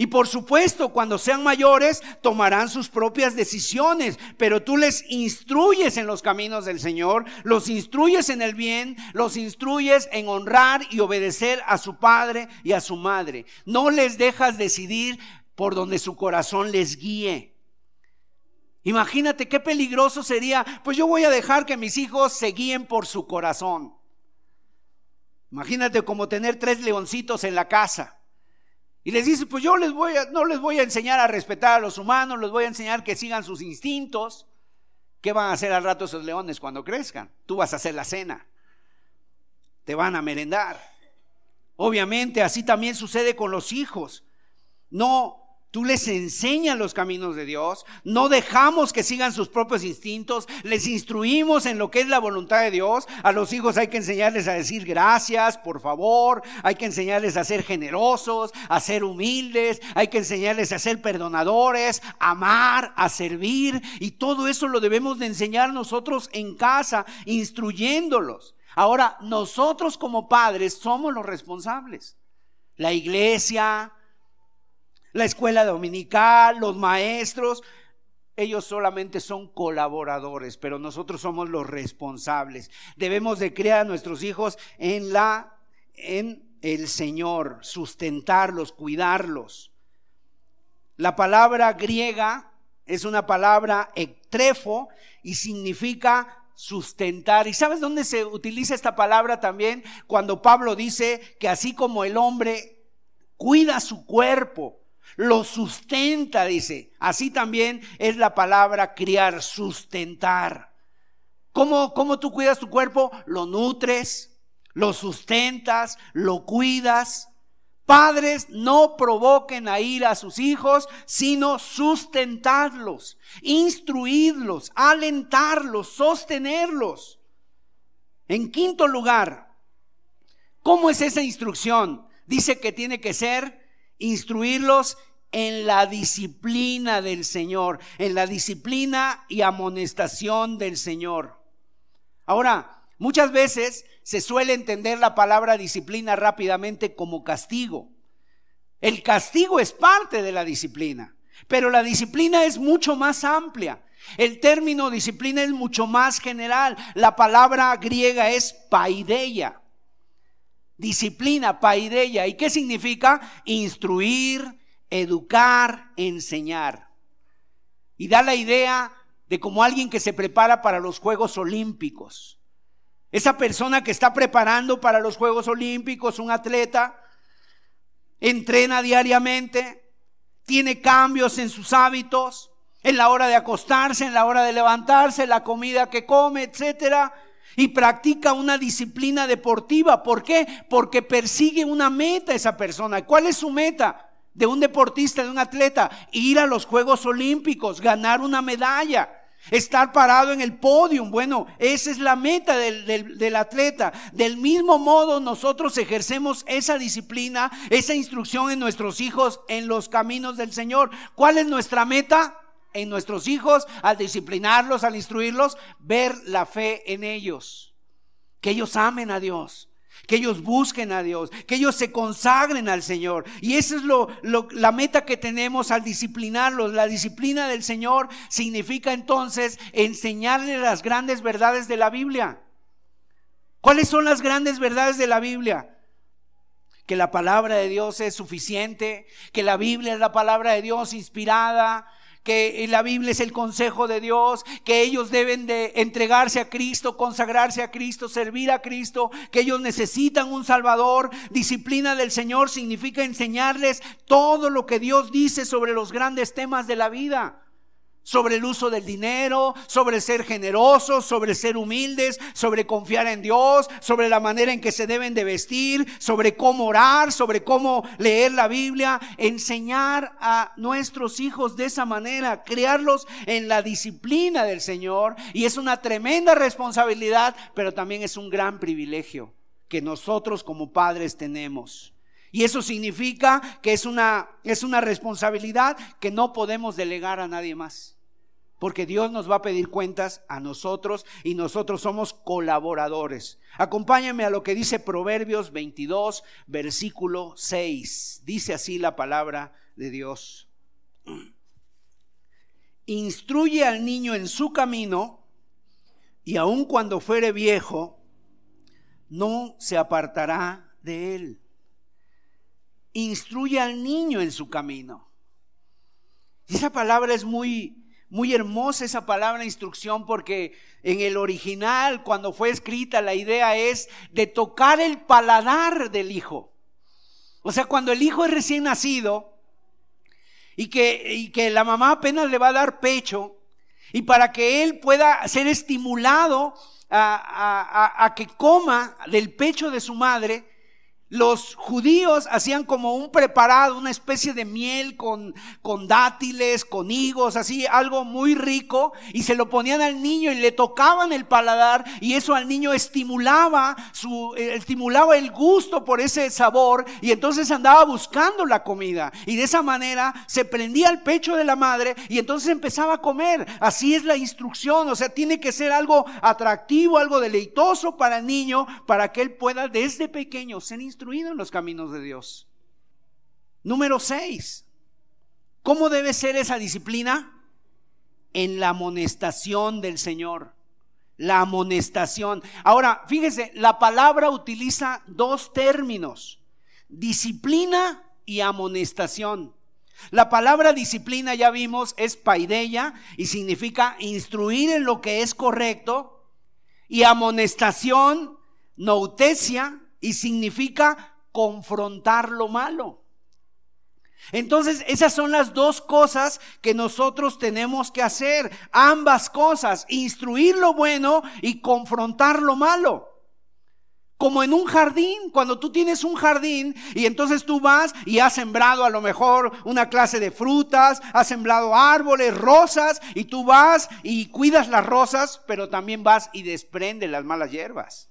Y por supuesto, cuando sean mayores, tomarán sus propias decisiones, pero tú les instruyes en los caminos del Señor, los instruyes en el bien, los instruyes en honrar y obedecer a su padre y a su madre. No les dejas decidir por donde su corazón les guíe. Imagínate qué peligroso sería, pues yo voy a dejar que mis hijos se guíen por su corazón. Imagínate como tener tres leoncitos en la casa. Y les dice, pues yo les voy a, no les voy a enseñar a respetar a los humanos, les voy a enseñar que sigan sus instintos. ¿Qué van a hacer al rato esos leones cuando crezcan? Tú vas a hacer la cena. Te van a merendar. Obviamente así también sucede con los hijos. No Tú les enseñas los caminos de Dios, no dejamos que sigan sus propios instintos, les instruimos en lo que es la voluntad de Dios. A los hijos hay que enseñarles a decir gracias, por favor, hay que enseñarles a ser generosos, a ser humildes, hay que enseñarles a ser perdonadores, a amar, a servir. Y todo eso lo debemos de enseñar nosotros en casa, instruyéndolos. Ahora, nosotros como padres somos los responsables. La iglesia, la escuela dominical, los maestros, ellos solamente son colaboradores, pero nosotros somos los responsables. Debemos de criar a nuestros hijos en la en el Señor, sustentarlos, cuidarlos. La palabra griega es una palabra ectrefo y significa sustentar. ¿Y sabes dónde se utiliza esta palabra también? Cuando Pablo dice que así como el hombre cuida su cuerpo, lo sustenta, dice. Así también es la palabra criar, sustentar. ¿Cómo, ¿Cómo tú cuidas tu cuerpo? Lo nutres, lo sustentas, lo cuidas. Padres, no provoquen a ir a sus hijos, sino sustentarlos, instruirlos, alentarlos, sostenerlos. En quinto lugar, ¿cómo es esa instrucción? Dice que tiene que ser instruirlos en la disciplina del Señor, en la disciplina y amonestación del Señor. Ahora, muchas veces se suele entender la palabra disciplina rápidamente como castigo. El castigo es parte de la disciplina, pero la disciplina es mucho más amplia. El término disciplina es mucho más general. La palabra griega es paideia. Disciplina, paideia. ¿Y qué significa? Instruir, educar, enseñar. Y da la idea de como alguien que se prepara para los Juegos Olímpicos. Esa persona que está preparando para los Juegos Olímpicos, un atleta, entrena diariamente, tiene cambios en sus hábitos, en la hora de acostarse, en la hora de levantarse, la comida que come, etcétera. Y practica una disciplina deportiva. ¿Por qué? Porque persigue una meta esa persona. ¿Cuál es su meta? De un deportista, de un atleta, ir a los Juegos Olímpicos, ganar una medalla. Estar parado en el podio, bueno, esa es la meta del, del, atleta. Del mismo modo, nosotros ejercemos esa disciplina, esa instrucción en nuestros hijos en los caminos del Señor. ¿Cuál es nuestra meta? En nuestros hijos, al disciplinarlos, al instruirlos, ver la fe en ellos. Que ellos amen a Dios que ellos busquen a Dios, que ellos se consagren al Señor. Y esa es lo, la meta que tenemos al disciplinarlos. La disciplina del Señor significa entonces enseñarles las grandes verdades de la Biblia. ¿Cuáles son las grandes verdades de la Biblia? Que la palabra de Dios es suficiente, que la Biblia es la palabra de Dios inspirada, que la Biblia es el consejo de Dios, que ellos deben de entregarse a Cristo, consagrarse a Cristo, servir a Cristo, que ellos necesitan un Salvador. Disciplina del Señor significa enseñarles todo lo que Dios dice sobre los grandes temas de la vida sobre el uso del dinero, sobre ser generosos, sobre ser humildes, sobre confiar en Dios, sobre la manera en que se deben de vestir, sobre cómo orar, sobre cómo leer la Biblia, enseñar a nuestros hijos de esa manera, criarlos en la disciplina del Señor y es una tremenda responsabilidad, pero también es un gran privilegio que nosotros como padres tenemos. Y eso significa que es una, es una responsabilidad que no podemos delegar a nadie más. Porque Dios nos va a pedir cuentas a nosotros y nosotros somos colaboradores. Acompáñenme a lo que dice Proverbios 22, versículo 6. Dice así la palabra de Dios. Instruye al niño en su camino y aun cuando fuere viejo, no se apartará de él. Instruye al niño en su camino. Y esa palabra es muy muy hermosa esa palabra instrucción porque en el original, cuando fue escrita, la idea es de tocar el paladar del hijo. O sea, cuando el hijo es recién nacido y que, y que la mamá apenas le va a dar pecho, y para que él pueda ser estimulado a, a que coma del pecho de su madre, los judíos hacían como un preparado, una especie de miel con, dátiles, con higos, así, algo muy rico, y se lo ponían al niño y le tocaban el paladar, y eso al niño estimulaba, su, eh, estimulaba el gusto por ese sabor, y entonces andaba buscando la comida. Y de esa manera se prendía el pecho de la madre, y entonces empezaba a comer. Así es la instrucción, o sea, tiene que ser algo atractivo, algo deleitoso para el niño, para que él pueda desde pequeño ser instruido en los caminos de Dios. Número 6. ¿Cómo debe ser esa disciplina? En la amonestación del Señor. La amonestación. Ahora, fíjese, la palabra utiliza dos términos. Disciplina y amonestación. La palabra disciplina, ya vimos, es paideia y significa instruir en lo que es correcto. Y amonestación, noutesia, y significa confrontar lo malo. Entonces, esas son las dos cosas que nosotros tenemos que hacer. Ambas cosas, instruir lo bueno y confrontar lo malo. Como en un jardín, cuando tú tienes un jardín y entonces tú vas y has sembrado a lo mejor una clase de frutas, has sembrado árboles, rosas, y tú vas y cuidas las rosas, pero también vas y desprendes las malas hierbas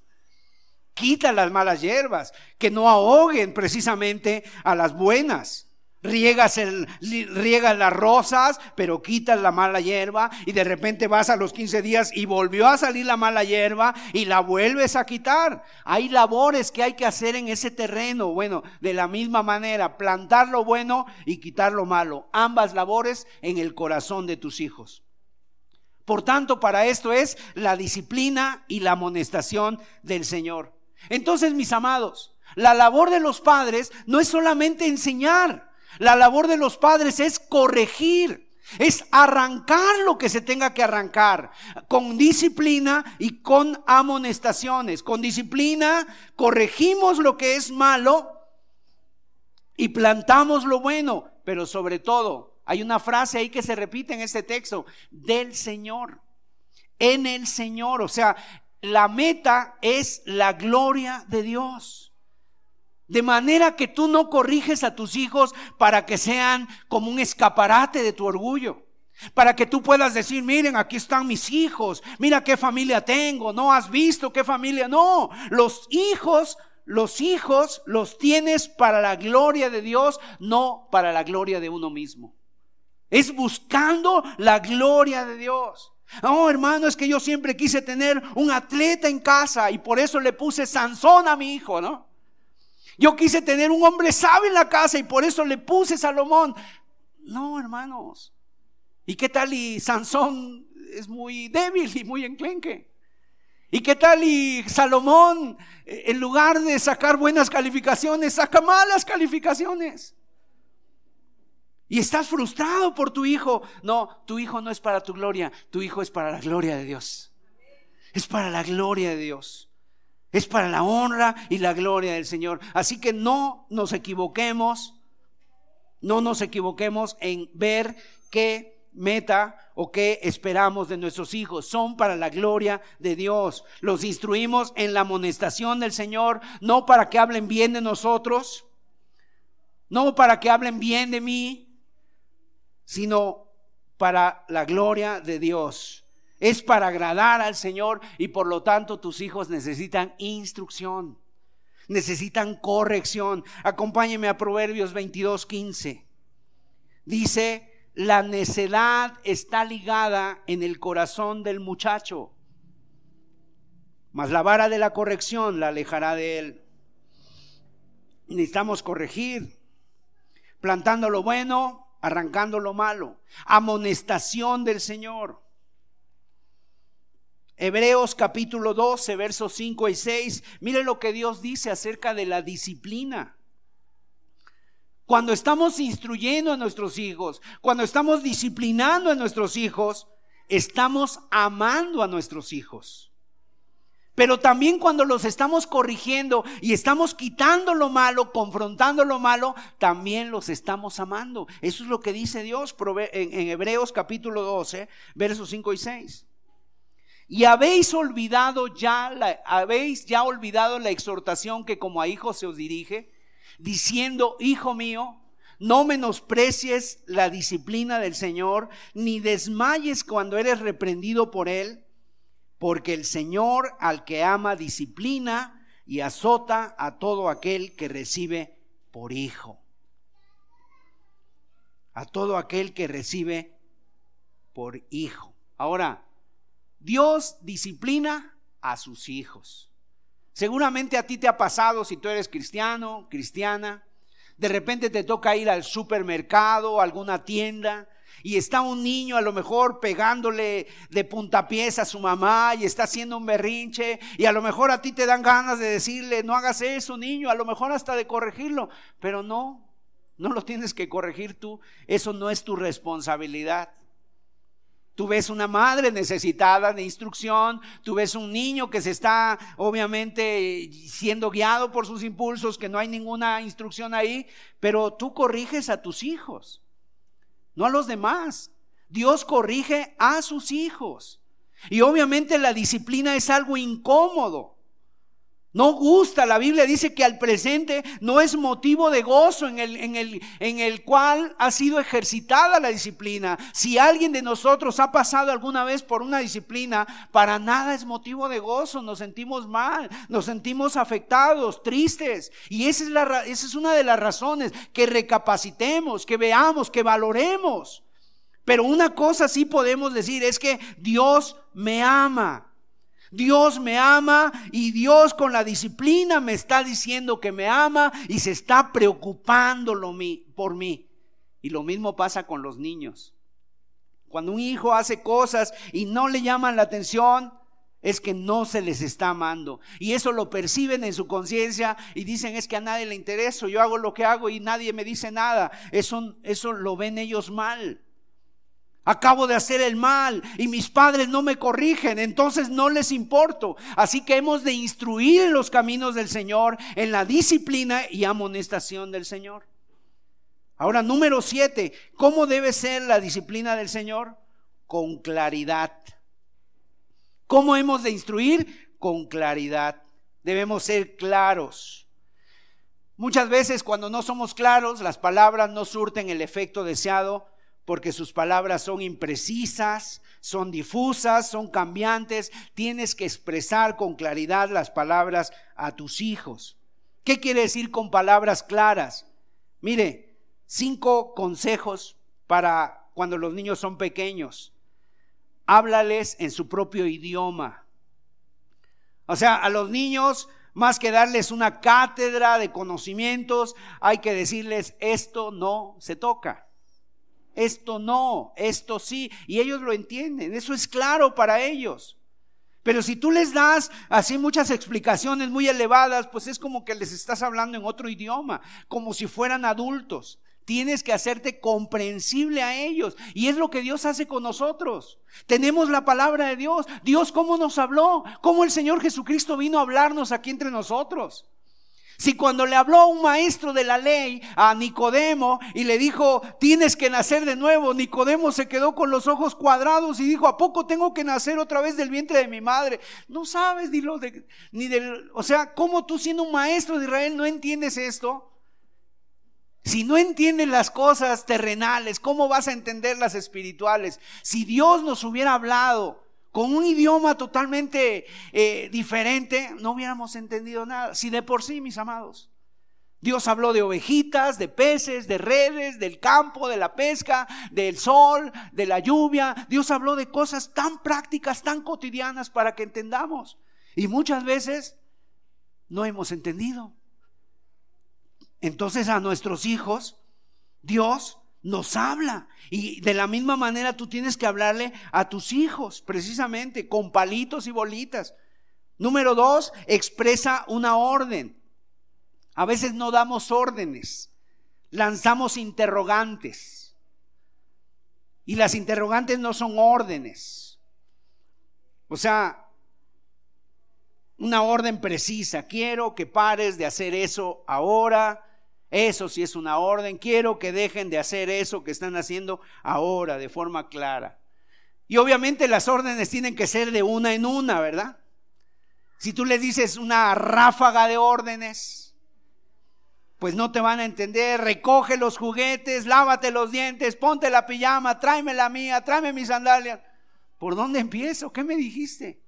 quita las malas hierbas, que no ahoguen precisamente a las buenas. Riegas, el, riegas las rosas, pero quitas la mala hierba y de repente vas a los 15 días y volvió a salir la mala hierba y la vuelves a quitar. Hay labores que hay que hacer en ese terreno. Bueno, de la misma manera, plantar lo bueno y quitar lo malo. Ambas labores en el corazón de tus hijos. Por tanto, para esto es la disciplina y la amonestación del Señor. Entonces, mis amados, la labor de los padres no es solamente enseñar, la labor de los padres es corregir, es arrancar lo que se tenga que arrancar, con disciplina y con amonestaciones. Con disciplina corregimos lo que es malo y plantamos lo bueno, pero sobre todo Hay una frase ahí que se repite en este texto, del Señor, en el Señor. O sea, la meta es la gloria de Dios. De manera que tú no corriges a tus hijos para que sean como un escaparate de tu orgullo. Para que tú puedas decir, miren, aquí están mis hijos, mira qué familia tengo, no has visto qué familia, no, los hijos, los hijos los tienes para la gloria de Dios, no para la gloria de uno mismo. Es buscando la gloria de Dios. Oh, hermano, es que yo siempre quise tener un atleta en casa y por eso le puse Sansón a mi hijo, ¿no? Yo quise tener un hombre sabio en la casa y por eso le puse Salomón. No, hermanos. ¿Y qué tal y Sansón es muy débil y muy enclenque? ¿Y qué tal y Salomón, en lugar de sacar buenas calificaciones, saca malas calificaciones? Y estás frustrado por tu hijo. No, tu hijo no es para tu gloria, tu hijo es para la gloria de Dios. Es para la gloria de Dios. Es para la honra y la gloria del Señor. Así que no nos equivoquemos, no nos equivoquemos en ver qué meta o qué esperamos de nuestros hijos. Son para la gloria de Dios. Los instruimos en la amonestación del Señor, no para que hablen bien de nosotros, no para que hablen bien de mí, sino para la gloria de Dios. Es para agradar al Señor y por lo tanto tus hijos necesitan instrucción, necesitan corrección. Acompáñeme a Proverbios 22, 15. Dice, la necedad está ligada en el corazón del muchacho, mas la vara de la corrección la alejará de él. Necesitamos corregir, plantando lo bueno, arrancando lo malo. Amonestación del Señor. Hebreos capítulo 12, versos 5 y 6. Mire lo que Dios dice acerca de la disciplina. Cuando estamos instruyendo a nuestros hijos, cuando estamos disciplinando a nuestros hijos, estamos amando a nuestros hijos. Pero también cuando los estamos corrigiendo y estamos quitando lo malo, confrontando lo malo, también los estamos amando. Eso es lo que dice Dios en Hebreos capítulo 12, versos 5 y 6. Y habéis olvidado ya la, habéis ya olvidado la exhortación que como a hijos se os dirige, diciendo, hijo mío, no menosprecies la disciplina del Señor, ni desmayes cuando eres reprendido por él porque el Señor al que ama disciplina y azota a todo aquel que recibe por hijo. A todo aquel que recibe por hijo. Ahora, Dios disciplina a sus hijos. Seguramente a ti te ha pasado si tú eres cristiano, cristiana. De repente te toca ir al supermercado, a alguna tienda, y está un niño a lo mejor pegándole de puntapiés a su mamá y está haciendo un berrinche y a lo mejor a ti te dan ganas de decirle, no hagas eso niño, a lo mejor hasta de corregirlo, pero no, no lo tienes que corregir tú, eso no es tu responsabilidad. Tú ves una madre necesitada de instrucción, tú ves un niño que se está obviamente siendo guiado por sus impulsos, que no hay ninguna instrucción ahí, pero tú corriges a tus hijos no a los demás. Dios corrige a sus hijos. Y obviamente la disciplina es algo incómodo. No gusta, la Biblia dice que al presente no es motivo de gozo en el, en, el, en el cual ha sido ejercitada la disciplina. Si alguien de nosotros ha pasado alguna vez por una disciplina, para nada es motivo de gozo, nos sentimos mal, nos sentimos afectados, tristes. Y esa es, la, esa es una de las razones, que recapacitemos, que veamos, que valoremos. Pero una cosa sí podemos decir es que Dios me ama. Dios me ama y Dios con la disciplina me está diciendo que me ama y se está preocupando por mí. Y lo mismo pasa con los niños. Cuando un hijo hace cosas y no le llaman la atención, es que no se les está amando. Y eso lo perciben en su conciencia y dicen es que a nadie le interesa, yo hago lo que hago y nadie me dice nada. Eso, eso lo ven ellos mal. Acabo de hacer el mal y mis padres no me corrigen, entonces no les importo. Así que hemos de instruir en los caminos del Señor, en la disciplina y amonestación del Señor. Ahora, número siete, ¿cómo debe ser la disciplina del Señor? Con claridad. ¿Cómo hemos de instruir? Con claridad. Debemos ser claros. Muchas veces cuando no somos claros, las palabras no surten el efecto deseado porque sus palabras son imprecisas, son difusas, son cambiantes. Tienes que expresar con claridad las palabras a tus hijos. ¿Qué quiere decir con palabras claras? Mire, cinco consejos para cuando los niños son pequeños. Háblales en su propio idioma. O sea, a los niños, más que darles una cátedra de conocimientos, hay que decirles, esto no se toca. Esto no, esto sí. Y ellos lo entienden. Eso es claro para ellos. Pero si tú les das así muchas explicaciones muy elevadas, pues es como que les estás hablando en otro idioma, como si fueran adultos. Tienes que hacerte comprensible a ellos. Y es lo que Dios hace con nosotros. Tenemos la palabra de Dios. Dios, ¿cómo nos habló? ¿Cómo el Señor Jesucristo vino a hablarnos aquí entre nosotros? Si cuando le habló un maestro de la ley a Nicodemo y le dijo, tienes que nacer de nuevo, Nicodemo se quedó con los ojos cuadrados y dijo, ¿a poco tengo que nacer otra vez del vientre de mi madre? No sabes ni, lo de, ni del... O sea, ¿cómo tú siendo un maestro de Israel no entiendes esto? Si no entiendes las cosas terrenales, ¿cómo vas a entender las espirituales? Si Dios nos hubiera hablado con un idioma totalmente eh, diferente, no hubiéramos entendido nada. Si de por sí, mis amados, Dios habló de ovejitas, de peces, de redes, del campo, de la pesca, del sol, de la lluvia. Dios habló de cosas tan prácticas, tan cotidianas para que entendamos. Y muchas veces no hemos entendido. Entonces a nuestros hijos, Dios nos habla. Y de la misma manera tú tienes que hablarle a tus hijos, precisamente, con palitos y bolitas. Número dos, expresa una orden. A veces no damos órdenes, lanzamos interrogantes. Y las interrogantes no son órdenes. O sea, una orden precisa. Quiero que pares de hacer eso ahora eso sí es una orden. Quiero que dejen de hacer eso que están haciendo ahora de forma clara. Y obviamente las órdenes tienen que ser de una en una, ¿verdad? Si tú les dices una ráfaga de órdenes, pues no te van a entender. Recoge los juguetes, lávate los dientes, ponte la pijama, tráeme la mía, tráeme mis sandalias. ¿Por dónde empiezo? ¿Qué me dijiste?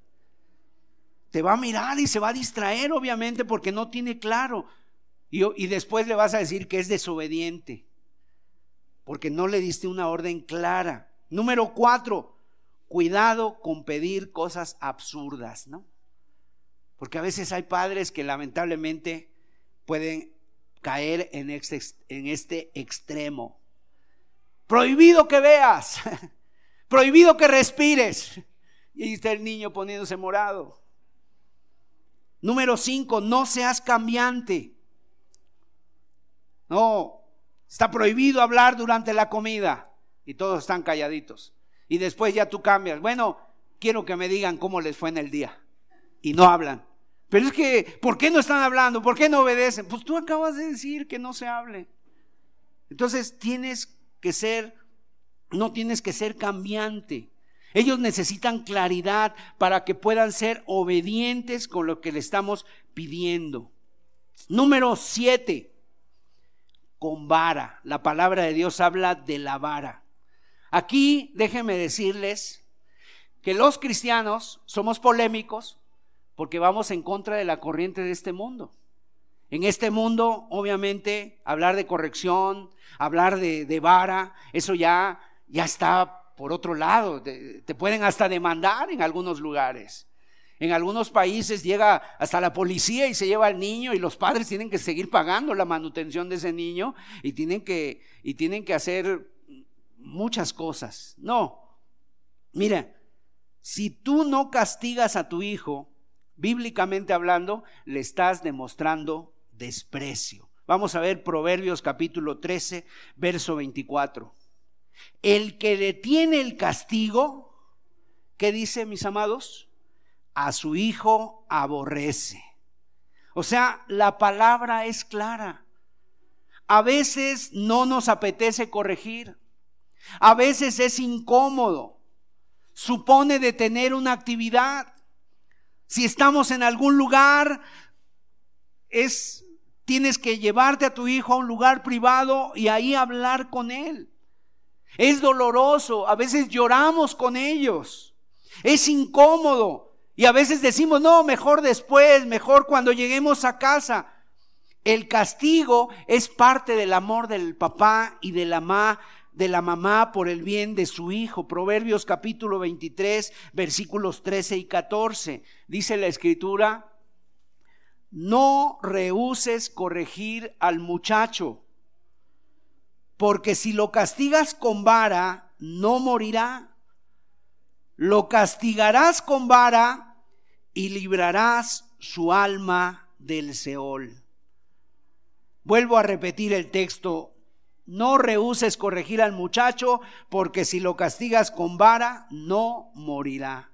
Te va a mirar y se va a distraer, obviamente, porque no tiene claro. Y, después le vas a decir que es desobediente, porque no le diste una orden clara. Número cuatro, cuidado con pedir cosas absurdas, ¿no? Porque a veces hay padres que lamentablemente pueden caer en este, este extremo. Prohibido que veas, prohibido que respires. Y ahí está el niño poniéndose morado. Número cinco, no seas cambiante. No, está prohibido hablar durante la comida y todos están calladitos. Y después ya tú cambias. Bueno, quiero que me digan cómo les fue en el día. Y no hablan. Pero es que, ¿por qué no están hablando? ¿Por qué no obedecen? Pues tú acabas de decir que no se hable. Entonces tienes que ser, no tienes que ser cambiante. Ellos necesitan claridad para que puedan ser obedientes con lo que le estamos pidiendo. Número siete, con vara. La palabra de Dios habla de la vara. Aquí déjenme decirles que los cristianos somos polémicos porque vamos en contra de la corriente de este mundo. En este mundo, obviamente, hablar de corrección, hablar de, vara, eso ya, ya está por otro lado. te pueden hasta demandar en algunos lugares. En algunos países llega hasta la policía y se lleva al niño y los padres tienen que seguir pagando la manutención de ese niño y tienen que, y tienen que hacer muchas cosas. No, mira, si tú no castigas a tu hijo, bíblicamente hablando, le estás demostrando desprecio. Vamos a ver Proverbios capítulo 13, verso 24. El que detiene el castigo, ¿qué dice mis amados? A su hijo aborrece. O sea, la palabra es clara. a veces no nos apetece corregir. A veces es incómodo. Supone detener una actividad. Si estamos en algún lugar, es tienes que llevarte a tu hijo a un lugar privado y ahí hablar con él. Es doloroso, a veces lloramos con ellos. Es incómodo y a veces decimos, "No, mejor después, mejor cuando lleguemos a casa." El castigo es parte del amor del papá y de la mamá, de la mamá por el bien de su hijo. Proverbios capítulo 23, versículos 13 y 14. Dice la escritura, no rehuses corregir al muchacho, porque si lo castigas con vara, no morirá. Lo castigarás con vara y librarás su alma del Seol. Vuelvo a repetir el texto. No rehuses corregir al muchacho, porque si lo castigas con vara, no morirá.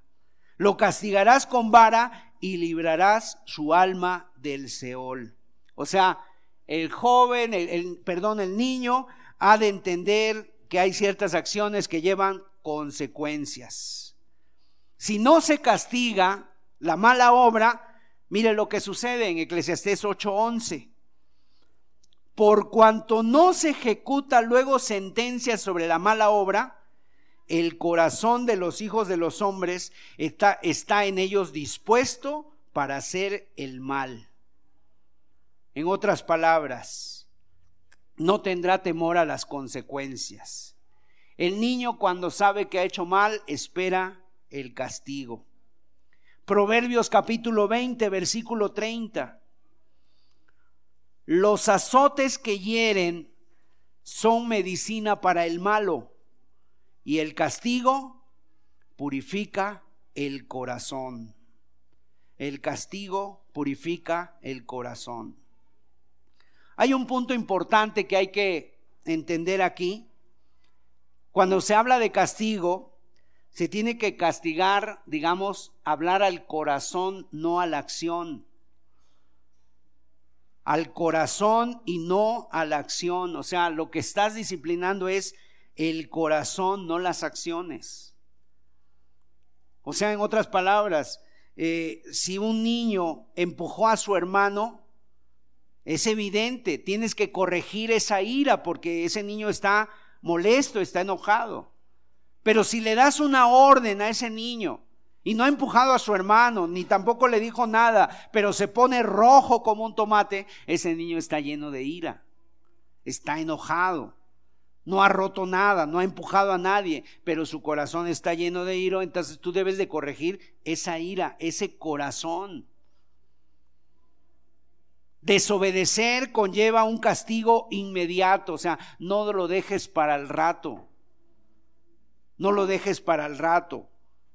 Lo castigarás con vara y librarás su alma del Seol. O sea, el joven, el, perdón, el niño ha de entender que hay ciertas acciones que llevan consecuencias. Si no se castiga la mala obra, mire lo que sucede en Eclesiastés 8:11 por cuanto no se ejecuta luego sentencia sobre la mala obra, el corazón de los hijos de los hombres está, está en ellos dispuesto para hacer el mal. En otras palabras, no tendrá temor a las consecuencias. El niño cuando sabe que ha hecho mal espera el castigo. Proverbios capítulo 20, versículo 30. Los azotes que hieren son medicina para el malo y el castigo purifica el corazón. El castigo purifica el corazón. Hay un punto importante que hay que entender aquí. Cuando se habla de castigo, se tiene que castigar, digamos, hablar al corazón, no a la acción al corazón y no a la acción. O sea, lo que estás disciplinando es el corazón, no las acciones. O sea, en otras palabras, eh, si un niño empujó a su hermano, es evidente, tienes que corregir esa ira porque ese niño está molesto, está enojado. Pero si le das una orden a ese niño, y no ha empujado a su hermano, ni tampoco le dijo nada, pero se pone rojo como un tomate, ese niño está lleno de ira, está enojado, no ha roto nada, no ha empujado a nadie, pero su corazón está lleno de ira, entonces tú debes de corregir esa ira, ese corazón. Desobedecer conlleva un castigo inmediato, o sea, no lo dejes para el rato. No lo dejes para el rato.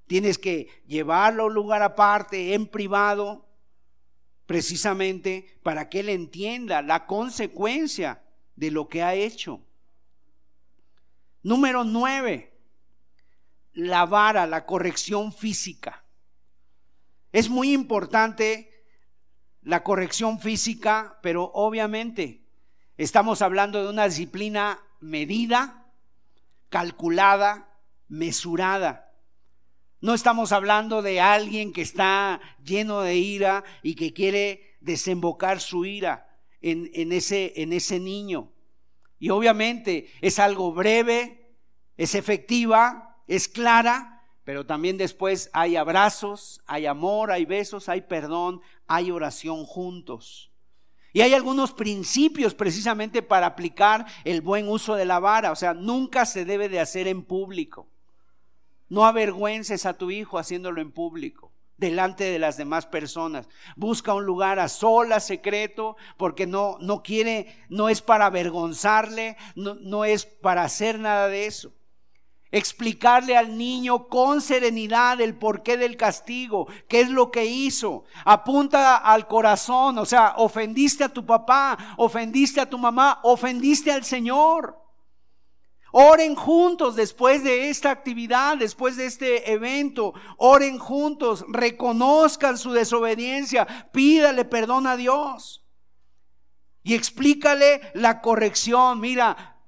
Tienes que llevarlo a un lugar aparte, en privado, precisamente para que él entienda la consecuencia de lo que ha hecho. Número nueve, la vara, la corrección física. Es muy importante la corrección física, pero obviamente estamos hablando de una disciplina medida, calculada, mesurada. No estamos hablando de alguien que está lleno de ira y que quiere desembocar su ira en, ese, en ese niño. Y obviamente es algo breve, es efectiva, es clara, pero también después hay abrazos, hay amor, hay besos, hay perdón, hay oración juntos. Y hay algunos principios precisamente para aplicar el buen uso de la vara. O sea, nunca se debe de hacer en público. No avergüences a tu hijo haciéndolo en público, delante de las demás personas. Busca un lugar a sola, secreto, porque no, no quiere, no es para avergonzarle, no, no es para hacer nada de eso. Explicarle al niño con serenidad el porqué del castigo, qué es lo que hizo. Apunta al corazón, o sea, ofendiste a tu papá, ofendiste a tu mamá, ofendiste al Señor. Oren juntos después de esta actividad, después de este evento. Oren juntos, reconozcan su desobediencia, pídale perdón a Dios. y explícale la corrección. Mira,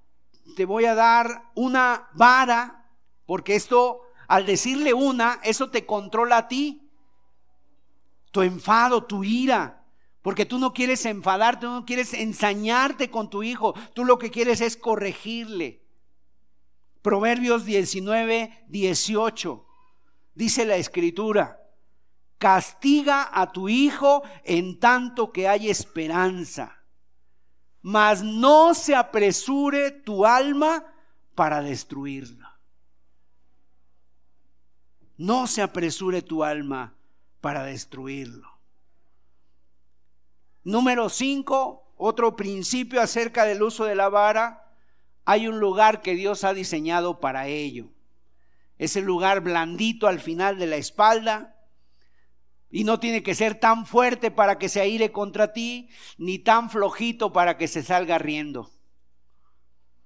te voy a dar una vara, porque esto, al decirle una, eso te controla a ti. Tu enfado, tu ira. Porque tú no quieres enfadarte, no quieres ensañarte con tu hijo. Tú lo que quieres es corregirle. Proverbios 19, 18. Dice la escritura, castiga a tu hijo en tanto que hay esperanza, mas no se apresure tu alma para destruirla. No se apresure tu alma para destruirlo. Número 5, otro principio acerca del uso de la vara. Hay un lugar que Dios ha diseñado para ello ese lugar blandito al final de la espalda. Y no tiene que ser tan fuerte para que se aire contra ti, ni tan flojito para que se salga riendo.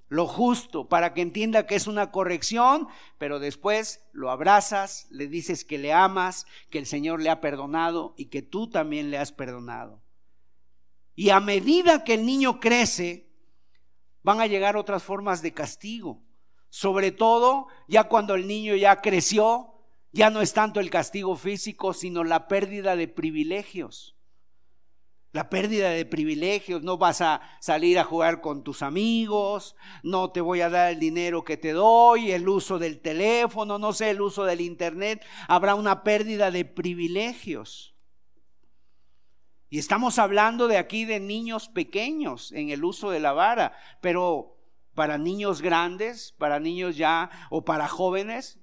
Lo justo para que entienda que es una corrección, pero después lo abrazas, le dices que le amas, que el Señor le ha perdonado y que tú también le has perdonado. Y a medida que el niño crece, van a llegar otras formas de castigo. Sobre todo, ya cuando el niño ya creció, ya no es tanto el castigo físico, sino la pérdida de privilegios. La pérdida de privilegios, no vas a salir a jugar con tus amigos, no te voy a dar el dinero que te doy, el uso del teléfono, no sé, el uso del internet, habrá una pérdida de privilegios. Y estamos hablando de aquí de niños pequeños en el uso de la vara, pero para niños grandes, para niños ya o para jóvenes,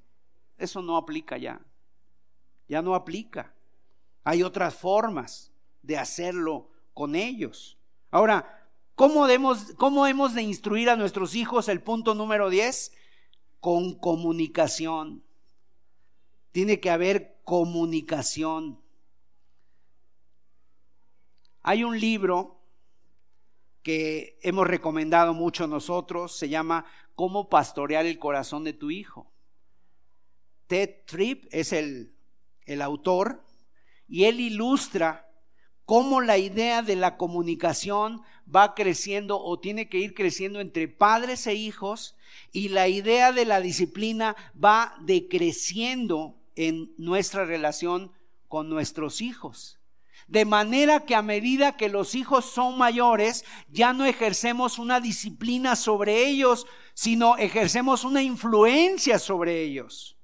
eso no aplica ya. Ya no aplica. Hay otras formas de hacerlo con ellos. Ahora, ¿cómo, debemos, ¿cómo hemos de instruir a nuestros hijos? El punto número 10, con comunicación. Tiene que haber comunicación. Hay un libro que hemos recomendado mucho nosotros, se llama Cómo pastorear el corazón de tu hijo. Ted Tripp es el, el autor y él ilustra cómo la idea de la comunicación va creciendo o tiene que ir creciendo entre padres e hijos y la idea de la disciplina va decreciendo en nuestra relación con nuestros hijos. De manera que a medida que los hijos son mayores, ya no ejercemos una disciplina sobre ellos, sino ejercemos una influencia sobre ellos.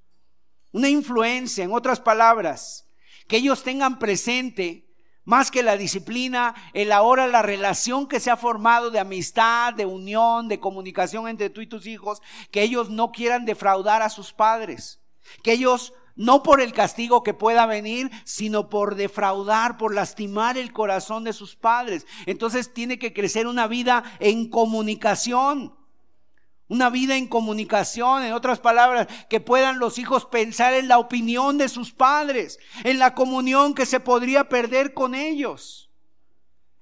Una influencia, en otras palabras, que ellos tengan presente más que la disciplina, el ahora la relación que se ha formado de amistad, de unión, de comunicación entre tú y tus hijos, que ellos no quieran defraudar a sus padres, que ellos no por el castigo que pueda venir, sino por defraudar, por lastimar el corazón de sus padres. Entonces tiene que crecer una vida en comunicación. Una vida en comunicación, en otras palabras, que puedan los hijos pensar en la opinión de sus padres, en la comunión que se podría perder con ellos.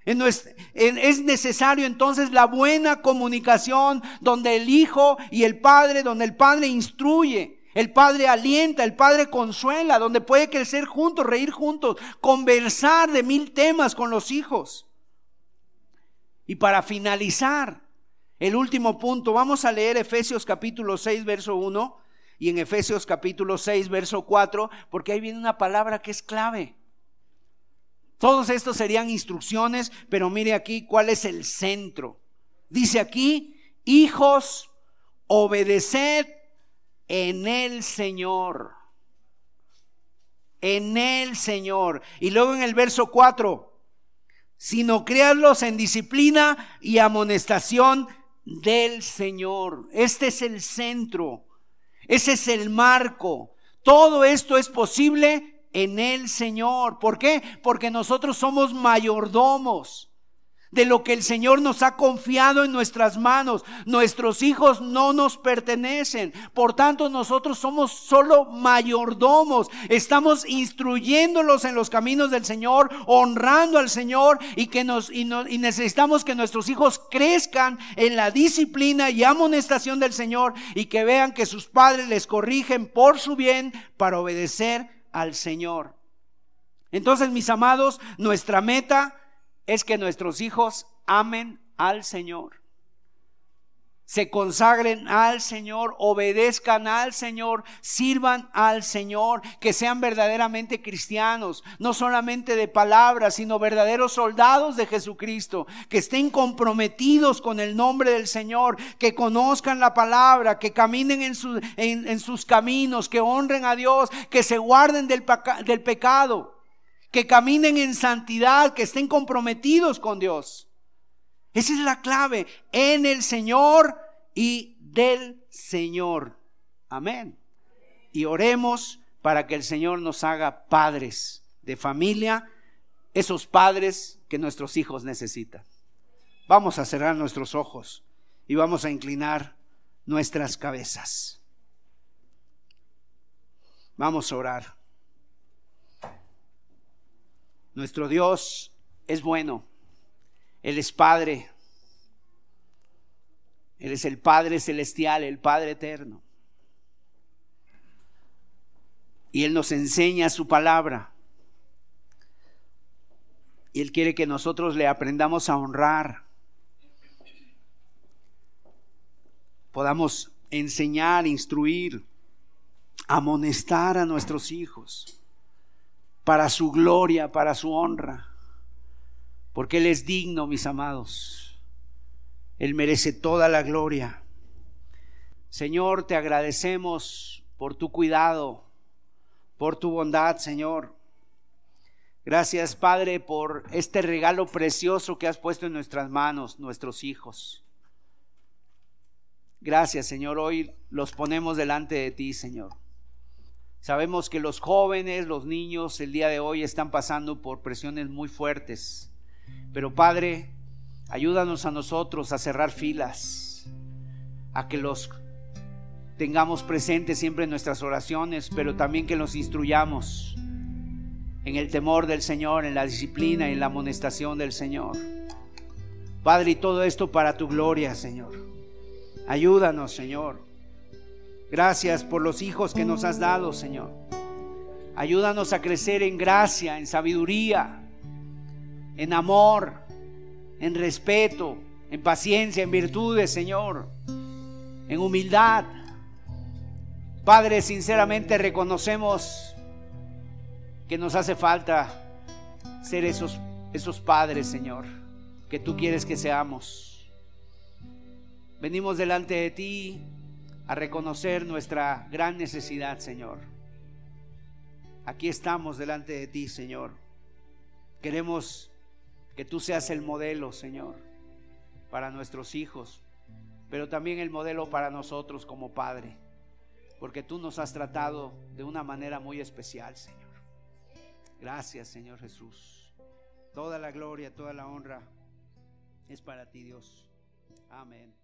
Es necesario entonces la buena comunicación donde el hijo y el padre, donde el padre instruye, el padre alienta, el padre consuela, donde puede crecer juntos, reír juntos, conversar de mil temas con los hijos. Y para finalizar, el último punto, vamos a leer Efesios capítulo 6, verso 1 y en Efesios capítulo 6, verso 4, porque ahí viene una palabra que es clave. Todos estos serían instrucciones, pero mire aquí cuál es el centro. Dice aquí, hijos, obedeced en el Señor. En el Señor. Y luego en el verso 4, sino crearlos en disciplina y amonestación del Señor. Este es el centro. Ese es el marco. Todo esto es posible en el Señor. ¿Por qué? Porque nosotros somos mayordomos de lo que el Señor nos ha confiado en nuestras manos. Nuestros hijos no nos pertenecen. Por tanto, nosotros somos solo mayordomos. Estamos instruyéndolos en los caminos del Señor, honrando al Señor y que nos y, y necesitamos que nuestros hijos crezcan en la disciplina y amonestación del Señor y que vean que sus padres les corrigen por su bien para obedecer al Señor. Entonces, mis amados, nuestra meta es que nuestros hijos amen al Señor. Se consagren al Señor, obedezcan al Señor, sirvan al Señor, que sean verdaderamente cristianos, no solamente de palabras, sino verdaderos soldados de Jesucristo, que estén comprometidos con el nombre del Señor, que conozcan la palabra, que caminen en, sus caminos, que honren a Dios, que se guarden del pecado, que caminen en santidad, que estén comprometidos con Dios. Esa es la clave en el Señor y del Señor. Amén. Y oremos para que el Señor nos haga padres de familia, esos padres que nuestros hijos necesitan. Vamos a cerrar nuestros ojos y vamos a inclinar nuestras cabezas. Vamos a orar. Nuestro Dios es bueno. Él es Padre. Él es el Padre Celestial, el Padre Eterno. Y Él nos enseña su palabra. Y Él quiere que nosotros le aprendamos a honrar. Podamos enseñar, instruir, amonestar a nuestros hijos para su gloria, para su honra porque Él es digno, mis amados. Él merece toda la gloria. Señor, te agradecemos por tu cuidado, por tu bondad, Señor. Gracias, Padre, por este regalo precioso que has puesto en nuestras manos, nuestros hijos. Gracias, Señor. Hoy los ponemos delante de ti, Señor. Sabemos que los jóvenes, los niños, el día de hoy están pasando por presiones muy fuertes pero Padre, ayúdanos a nosotros a cerrar filas, a que los tengamos presentes siempre en nuestras oraciones, pero también que los instruyamos en el temor del Señor, en la disciplina y en la amonestación del Señor. Padre, y todo esto para tu gloria, Señor. Ayúdanos, Señor. Gracias por los hijos que nos has dado, Señor. Ayúdanos a crecer en gracia, en sabiduría, en amor, en respeto, en paciencia, en virtudes, Señor, en humildad. Padre, sinceramente reconocemos que nos hace falta ser esos, esos padres, Señor, que tú quieres que seamos. Venimos delante de ti a reconocer nuestra gran necesidad, Señor. Aquí estamos delante de ti, Señor. Queremos que tú seas el modelo, Señor, para nuestros hijos, pero también el modelo para nosotros como Padre, porque tú nos has tratado de una manera muy especial, Señor. Gracias, Señor Jesús. Toda la gloria, toda la honra es para ti, Dios. Amén.